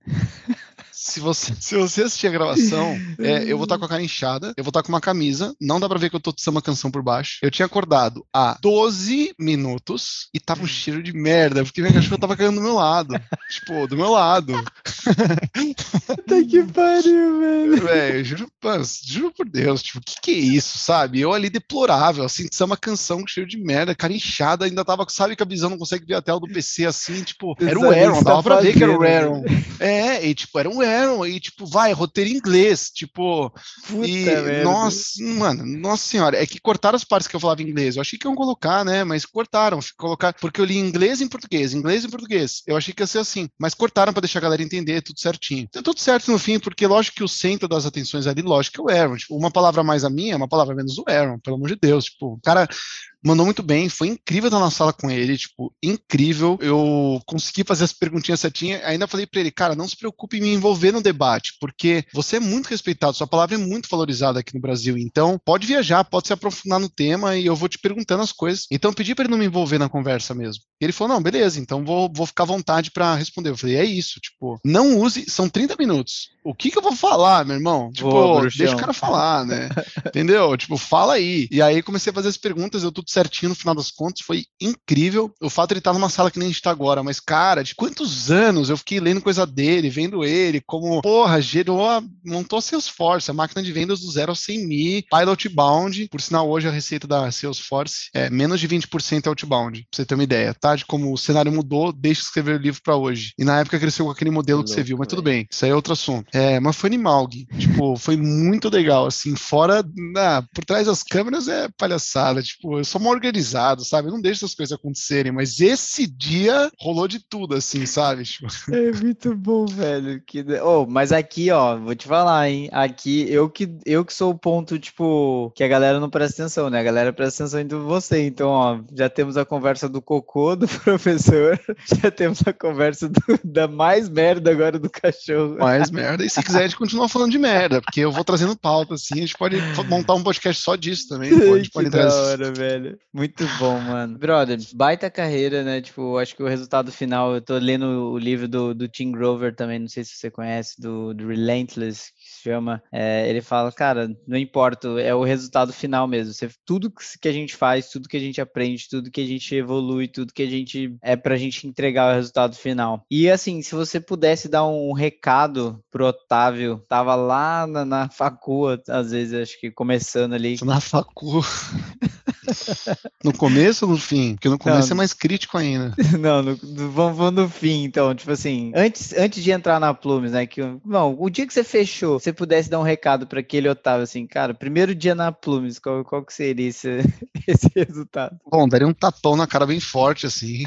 se você, [laughs] se você assistir a gravação, é, eu vou estar com a cara inchada, eu vou estar com uma camisa, não dá pra ver que eu tô uma canção por baixo. Eu tinha acordado há 12 minutos e tava um cheiro de merda, porque minha cachorra tava caindo do meu lado. [laughs] tipo, do meu lado. Tá que pariu, velho. [laughs] Velho, juro, juro por Deus, tipo, o que que é isso, sabe? Eu ali deplorável, assim, uma canção cheiro de merda, cara inchada, ainda tava, sabe que a visão não consegue ver a tela do PC assim, tipo, era o Aaron, dava pra ver que era o Aaron. É, e tipo, era o Aaron, e tipo, vai, roteiro em inglês, tipo, Puta e, merda. nossa, mano, nossa senhora, é que cortaram as partes que eu falava inglês, eu achei que iam colocar, né, mas cortaram, colocar, porque eu li inglês em português, inglês em português, eu achei que ia ser assim, mas cortaram para deixar a galera entender tudo certinho. Deu tudo certo no fim, porque lógico que o centro das atenções ali, lógico que é o Aaron, tipo, uma palavra mais a minha, uma palavra menos o Aaron, pelo amor de Deus, tipo, o cara mandou muito bem, foi incrível estar na sala com ele, tipo, incrível. Eu consegui fazer as perguntinhas certinhas, ainda falei para ele, cara, não se preocupe em me envolver no debate, porque você é muito respeitado, sua palavra é muito valorizada aqui no Brasil, então pode viajar, pode se aprofundar no tema e eu vou te perguntando as coisas. Então pedi para ele não me envolver na conversa mesmo. Ele falou, não, beleza, então vou, vou ficar à vontade para responder. Eu falei, é isso, tipo, não use, são 30 minutos. O que que eu vou falar, meu irmão? Tipo, deixa o cara falar, né? [laughs] Entendeu? Tipo, fala aí. E aí comecei a fazer as perguntas, deu tudo certinho no final das contas, foi incrível. O fato de ele estar numa sala que nem a gente tá agora, mas, cara, de quantos anos eu fiquei lendo coisa dele, vendo ele, como, porra, gerou, a, montou a Salesforce, a máquina de vendas do zero ao 100 mil, pilot bound, por sinal, hoje a receita da Salesforce é menos de 20% outbound, pra você ter uma ideia, tá? De como o cenário mudou, deixa de escrever o livro para hoje. E na época cresceu com aquele modelo que, que você viu, mas tudo bem, isso aí é outro assunto. É, mas foi animal, Gui. Tipo, foi muito legal, assim, fora, na, por trás das câmeras é palhaçada, tipo, eu sou mal organizado, sabe? Eu não deixo essas coisas acontecerem, mas esse dia rolou de tudo, assim, sabe? Tipo... [laughs] É muito bom, velho. Que... Oh, mas aqui, ó, vou te falar, hein? Aqui, eu que, eu que sou o ponto, tipo, que a galera não presta atenção, né? A galera presta atenção em você. Então, ó, já temos a conversa do cocô do [laughs] professor, já temos a conversa do, da mais merda agora do cachorro. Mais merda. E se quiser, a gente continua falando de merda, porque eu vou trazendo pauta, assim, a gente pode montar um podcast só disso também. Pô, a gente [laughs] pode trazer... da hora, velho. Muito bom, mano. Brother, baita carreira, né? Tipo, acho que o resultado final, eu tô lendo o livro do, do Tim Grover também, não sei se você conhece, do, do Relentless, chama. É, ele fala, cara, não importa, é o resultado final mesmo. Você, tudo que a gente faz, tudo que a gente aprende, tudo que a gente evolui, tudo que a gente é pra gente entregar o resultado final. E assim, se você pudesse dar um recado pro Otávio, tava lá na, na facu, às vezes, acho que começando ali. Na facu. [laughs] no começo ou no fim? Porque no começo não, é mais crítico ainda. [laughs] Não, no, vamos, vamos no fim, então. Tipo assim, antes, antes de entrar na Plumes, né? Que, não, o dia que você fechou, você pudesse dar um recado para aquele Otávio, assim, cara, primeiro dia na Plumes, qual, qual que seria esse, [laughs] esse resultado? Bom, daria um tapão na cara bem forte, assim.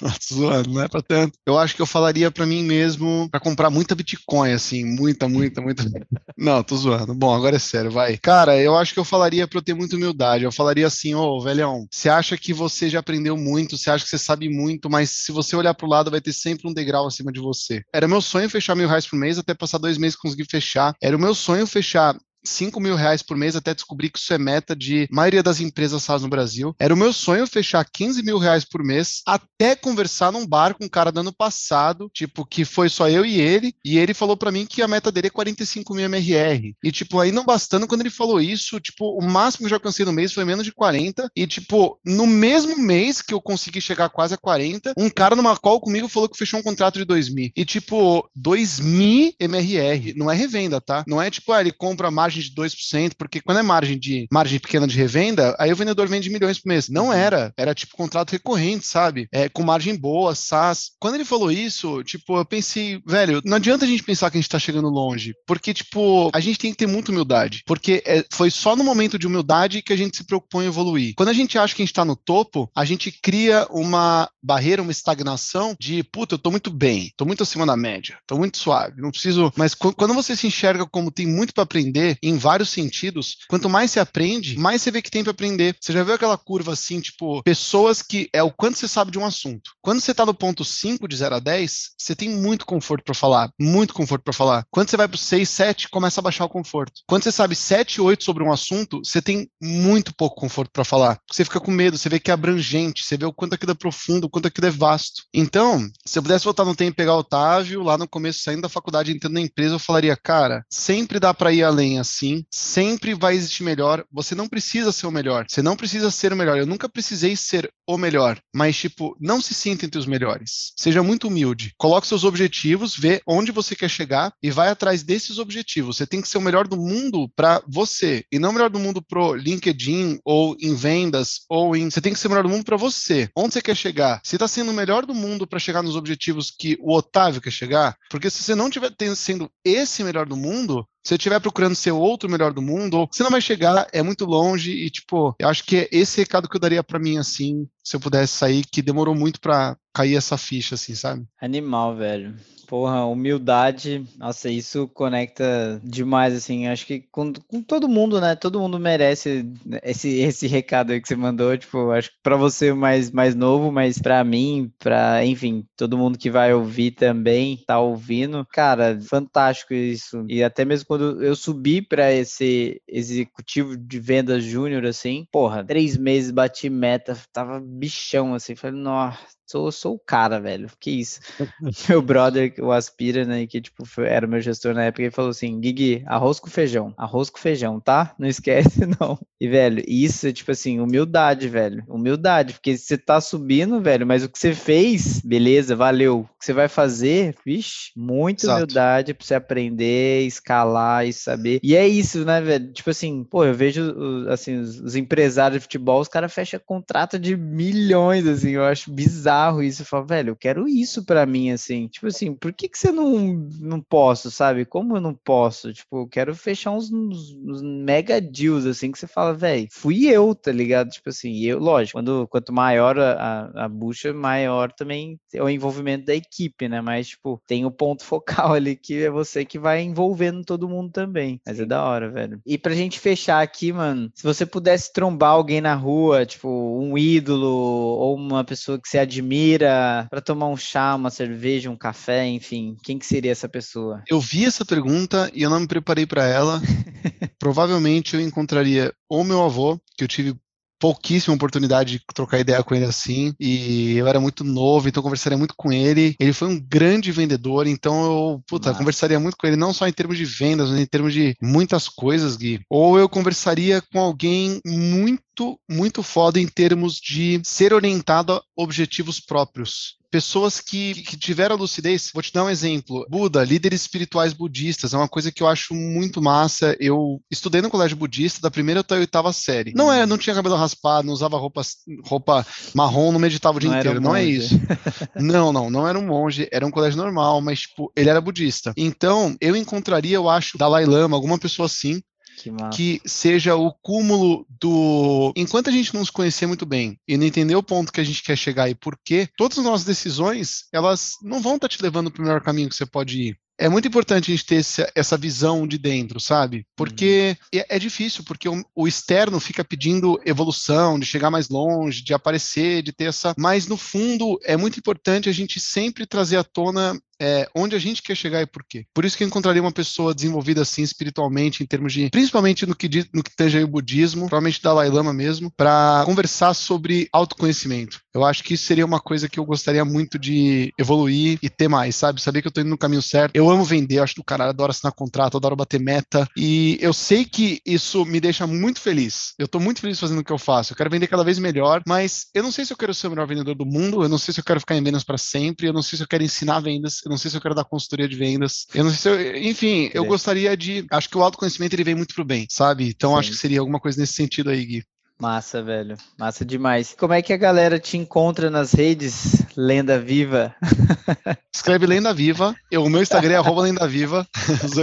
[laughs] zoando, não é pra tanto. Eu acho que eu falaria para mim mesmo para comprar muita Bitcoin, assim, muita, muita, muita. [laughs] Não, tô zoando. Bom, agora é sério, vai. Cara, eu acho que eu falaria pra eu ter muita humildade. Eu falaria assim, ô, oh, velhão, você acha que você já aprendeu muito, você acha que você sabe muito, mas se você olhar pro lado, vai ter sempre um degrau acima de você. Era meu sonho fechar mil reais por mês, até passar dois meses conseguir fechar. Era o meu sonho fechar 5 mil reais por mês até descobrir que isso é meta de maioria das empresas SaaS no Brasil. Era o meu sonho fechar 15 mil reais por mês até conversar num bar com um cara do ano passado, tipo, que foi só eu e ele, e ele falou para mim que a meta dele é 45 mil MRR. E, tipo, aí não bastando, quando ele falou isso, tipo, o máximo que eu já alcancei no mês foi menos de 40, e, tipo, no mesmo mês que eu consegui chegar quase a 40, um cara numa call comigo falou que fechou um contrato de 2 mil. E, tipo, 2 mil MRR, não é revenda, tá? Não é, tipo, ah, ele compra a margem margem de 2%, porque quando é margem de margem pequena de revenda, aí o vendedor vende milhões por mês. Não uhum. era, era tipo contrato recorrente, sabe? É, com margem boa, SaaS. Quando ele falou isso, tipo, eu pensei, velho, não adianta a gente pensar que a gente tá chegando longe, porque, tipo, a gente tem que ter muita humildade, porque é, foi só no momento de humildade que a gente se preocupou em evoluir. Quando a gente acha que a gente tá no topo, a gente cria uma barreira, uma estagnação de, puta, eu tô muito bem, tô muito acima da média, tô muito suave, não preciso. Mas quando você se enxerga como tem muito para aprender, em vários sentidos. Quanto mais você aprende, mais você vê que tem para aprender. Você já viu aquela curva assim, tipo, pessoas que é o quanto você sabe de um assunto. Quando você tá no ponto 5 de 0 a 10, você tem muito conforto para falar, muito conforto para falar. Quando você vai pro 6, 7, começa a baixar o conforto. Quando você sabe 7, 8 sobre um assunto, você tem muito pouco conforto para falar. Você fica com medo, você vê que é abrangente, você vê o quanto aquilo é profundo, o quanto aquilo é vasto. Então, se eu pudesse voltar no tempo e pegar o Otávio, lá no começo, saindo da faculdade, entrando na empresa, eu falaria, cara, sempre dá para ir além assim assim, sempre vai existir melhor. Você não precisa ser o melhor. Você não precisa ser o melhor. Eu nunca precisei ser o melhor, mas tipo, não se sinta entre os melhores. Seja muito humilde. Coloque seus objetivos, vê onde você quer chegar e vai atrás desses objetivos. Você tem que ser o melhor do mundo para você e não o melhor do mundo pro LinkedIn ou em vendas ou em você tem que ser o melhor do mundo para você. Onde você quer chegar? Você está sendo o melhor do mundo para chegar nos objetivos que o Otávio quer chegar? Porque se você não estiver sendo esse melhor do mundo, se eu estiver procurando ser outro melhor do mundo, você não vai chegar, é muito longe e, tipo, eu acho que é esse recado que eu daria para mim, assim, se eu pudesse sair, que demorou muito para cair essa ficha, assim, sabe? Animal, velho. Porra, humildade, nossa, isso conecta demais, assim, acho que com, com, todo mundo, né, todo mundo merece esse, esse recado aí que você mandou, tipo, acho que pra você mais, mais novo, mas pra mim, pra, enfim, todo mundo que vai ouvir também, tá ouvindo, cara, fantástico isso, e até mesmo quando eu subi pra esse executivo de vendas júnior, assim, porra, três meses bati meta, tava bichão, assim, falei, nossa, sou, sou o cara, velho. Que isso. [laughs] [laughs] meu brother, o Aspira, né, que tipo, era meu gestor na época, ele falou assim: Gui, arroz com feijão. Arroz com feijão, tá? Não esquece, [laughs] não. E, velho, isso, tipo assim, humildade, velho. Humildade, porque você tá subindo, velho, mas o que você fez, beleza, valeu. O que você vai fazer, vixe, muita Exato. humildade pra você aprender, escalar e saber. E é isso, né, velho? Tipo assim, pô, eu vejo, assim, os, os empresários de futebol, os caras fecham contrato de milhões, assim, eu acho bizarro bizarro isso. Eu falo, velho, eu quero isso para mim, assim. Tipo assim, por que, que você não, não posso, sabe? Como eu não posso? Tipo, eu quero fechar uns, uns, mega deals, assim, que você fala, velho, fui eu, tá ligado? Tipo assim, eu, lógico, quando, quanto maior a, a bucha, maior também é o envolvimento da equipe, né? Mas, tipo, tem o ponto [laughs] focal ali que é você que vai envolvendo todo mundo também. Mas é da hora, velho. E pra gente fechar aqui, mano, se você pudesse trombar alguém na rua, tipo, um ídolo ou uma pessoa que você admira, admira para tomar um chá, uma cerveja, um café, enfim? Quem que seria essa pessoa? Eu vi essa pergunta e eu não me preparei para ela. [laughs] Provavelmente eu encontraria ou meu avô, que eu tive pouquíssima oportunidade de trocar ideia com ele assim, e eu era muito novo, então conversaria muito com ele. Ele foi um grande vendedor, então eu, puta, conversaria muito com ele, não só em termos de vendas, mas em termos de muitas coisas, Gui. Ou eu conversaria com alguém muito, muito foda em termos de ser orientado a objetivos próprios pessoas que, que tiveram lucidez. Vou te dar um exemplo. Buda, líderes espirituais budistas, é uma coisa que eu acho muito massa. Eu estudei no colégio budista da primeira até a oitava série. Não é, não tinha cabelo raspado, não usava roupa, roupa marrom, não meditava o dia não inteiro. Um não é isso. [laughs] não, não, não era um monge, era um colégio normal, mas tipo, ele era budista. Então, eu encontraria, eu acho, Dalai Lama, alguma pessoa assim, que, que, seja o cúmulo do. Enquanto a gente não se conhecer muito bem e não entender o ponto que a gente quer chegar e por quê, todas as nossas decisões, elas não vão estar tá te levando para o melhor caminho que você pode ir é muito importante a gente ter essa visão de dentro, sabe? Porque uhum. é, é, difícil, porque o, o, externo fica pedindo evolução, de chegar mais longe, de aparecer, de ter essa. Mas no fundo é muito importante a gente sempre trazer à tona é, onde a gente quer chegar e por quê. Por isso que eu encontraria uma pessoa desenvolvida assim espiritualmente, em termos de, principalmente no que, no que tange o budismo, provavelmente Dalai Lama mesmo, para conversar sobre autoconhecimento. Eu acho que isso seria uma coisa que eu gostaria muito de evoluir e ter mais, sabe? Saber que eu tô indo no caminho certo. Eu amo vender, eu acho que o cara adora assinar contrato, adoro bater meta, e eu sei que isso me deixa muito feliz. Eu tô muito feliz fazendo o que eu faço. Eu quero vender cada vez melhor, mas eu não sei se eu quero ser o melhor vendedor do mundo, eu não sei se eu quero ficar em vendas para sempre, eu não sei se eu quero ensinar vendas, eu não sei se eu quero dar consultoria de vendas, eu não sei se eu, enfim, eu gostaria de, acho que o autoconhecimento ele vem muito pro bem, sabe? Então Sim. acho que seria alguma coisa nesse sentido aí, Gui. Massa, velho. Massa demais. Como é que a galera te encontra nas redes? Lenda Viva. [laughs] Escreve Lenda Viva. Eu, o meu Instagram é arroba Lenda Viva.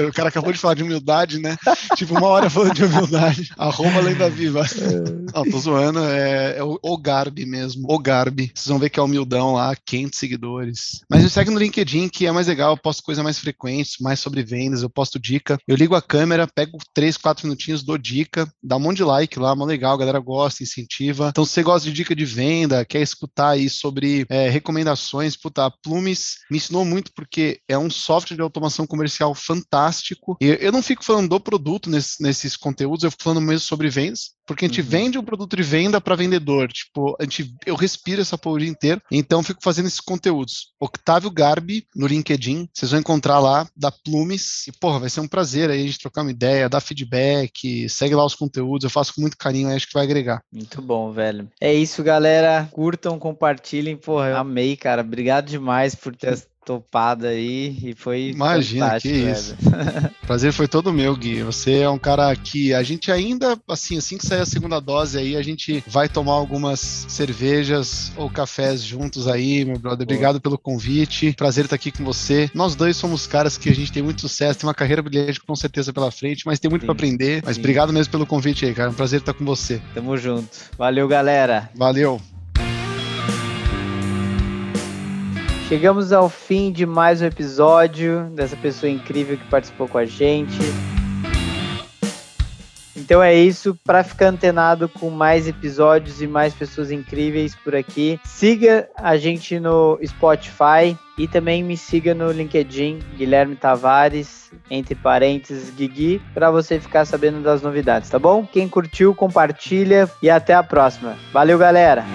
O cara acabou de falar de humildade, né? Tipo, uma hora falando de humildade. arroba Lenda Viva. É. Não, tô zoando. É, é o, o Garbi mesmo. O Garbi. Vocês vão ver que é humildão lá, 500 seguidores. Mas me segue no LinkedIn, que é mais legal. Eu posto coisa mais frequente, mais sobre vendas. Eu posto dica. Eu ligo a câmera, pego 3, 4 minutinhos, dou dica. Dá um monte de like lá, mó legal. A galera gosta, incentiva. Então, se você gosta de dica de venda, quer escutar aí sobre é, recomendações, puta, a Plumes me ensinou muito porque é um software de automação comercial fantástico. E eu não fico falando do produto nesse, nesses conteúdos, eu fico falando mesmo sobre vendas, porque a gente uhum. vende um produto de venda para vendedor. Tipo, a gente, eu respiro essa porra o dia inteiro, então fico fazendo esses conteúdos. Octávio Garbi no LinkedIn, vocês vão encontrar lá da Plumes. E, porra, vai ser um prazer aí a gente trocar uma ideia, dar feedback, segue lá os conteúdos, eu faço com muito carinho, acho que vai agregar. Muito bom, velho. É isso, galera. Curtam, compartilhem. Porra, eu amei, cara. Obrigado demais por ter topada aí e foi Imagina, que isso. [laughs] Prazer foi todo meu, Gui. Você é um cara que a gente ainda, assim, assim que sair a segunda dose aí, a gente vai tomar algumas cervejas ou cafés juntos aí, meu brother. Obrigado pelo convite. Prazer estar aqui com você. Nós dois somos caras que a gente tem muito sucesso, tem uma carreira brilhante com certeza pela frente, mas tem muito para aprender. Mas sim. obrigado mesmo pelo convite aí, cara. É um prazer estar com você. Tamo junto. Valeu, galera. Valeu. Chegamos ao fim de mais um episódio dessa pessoa incrível que participou com a gente. Então é isso, para ficar antenado com mais episódios e mais pessoas incríveis por aqui, siga a gente no Spotify e também me siga no LinkedIn, Guilherme Tavares, entre parênteses, Guigui, para você ficar sabendo das novidades, tá bom? Quem curtiu, compartilha e até a próxima. Valeu, galera!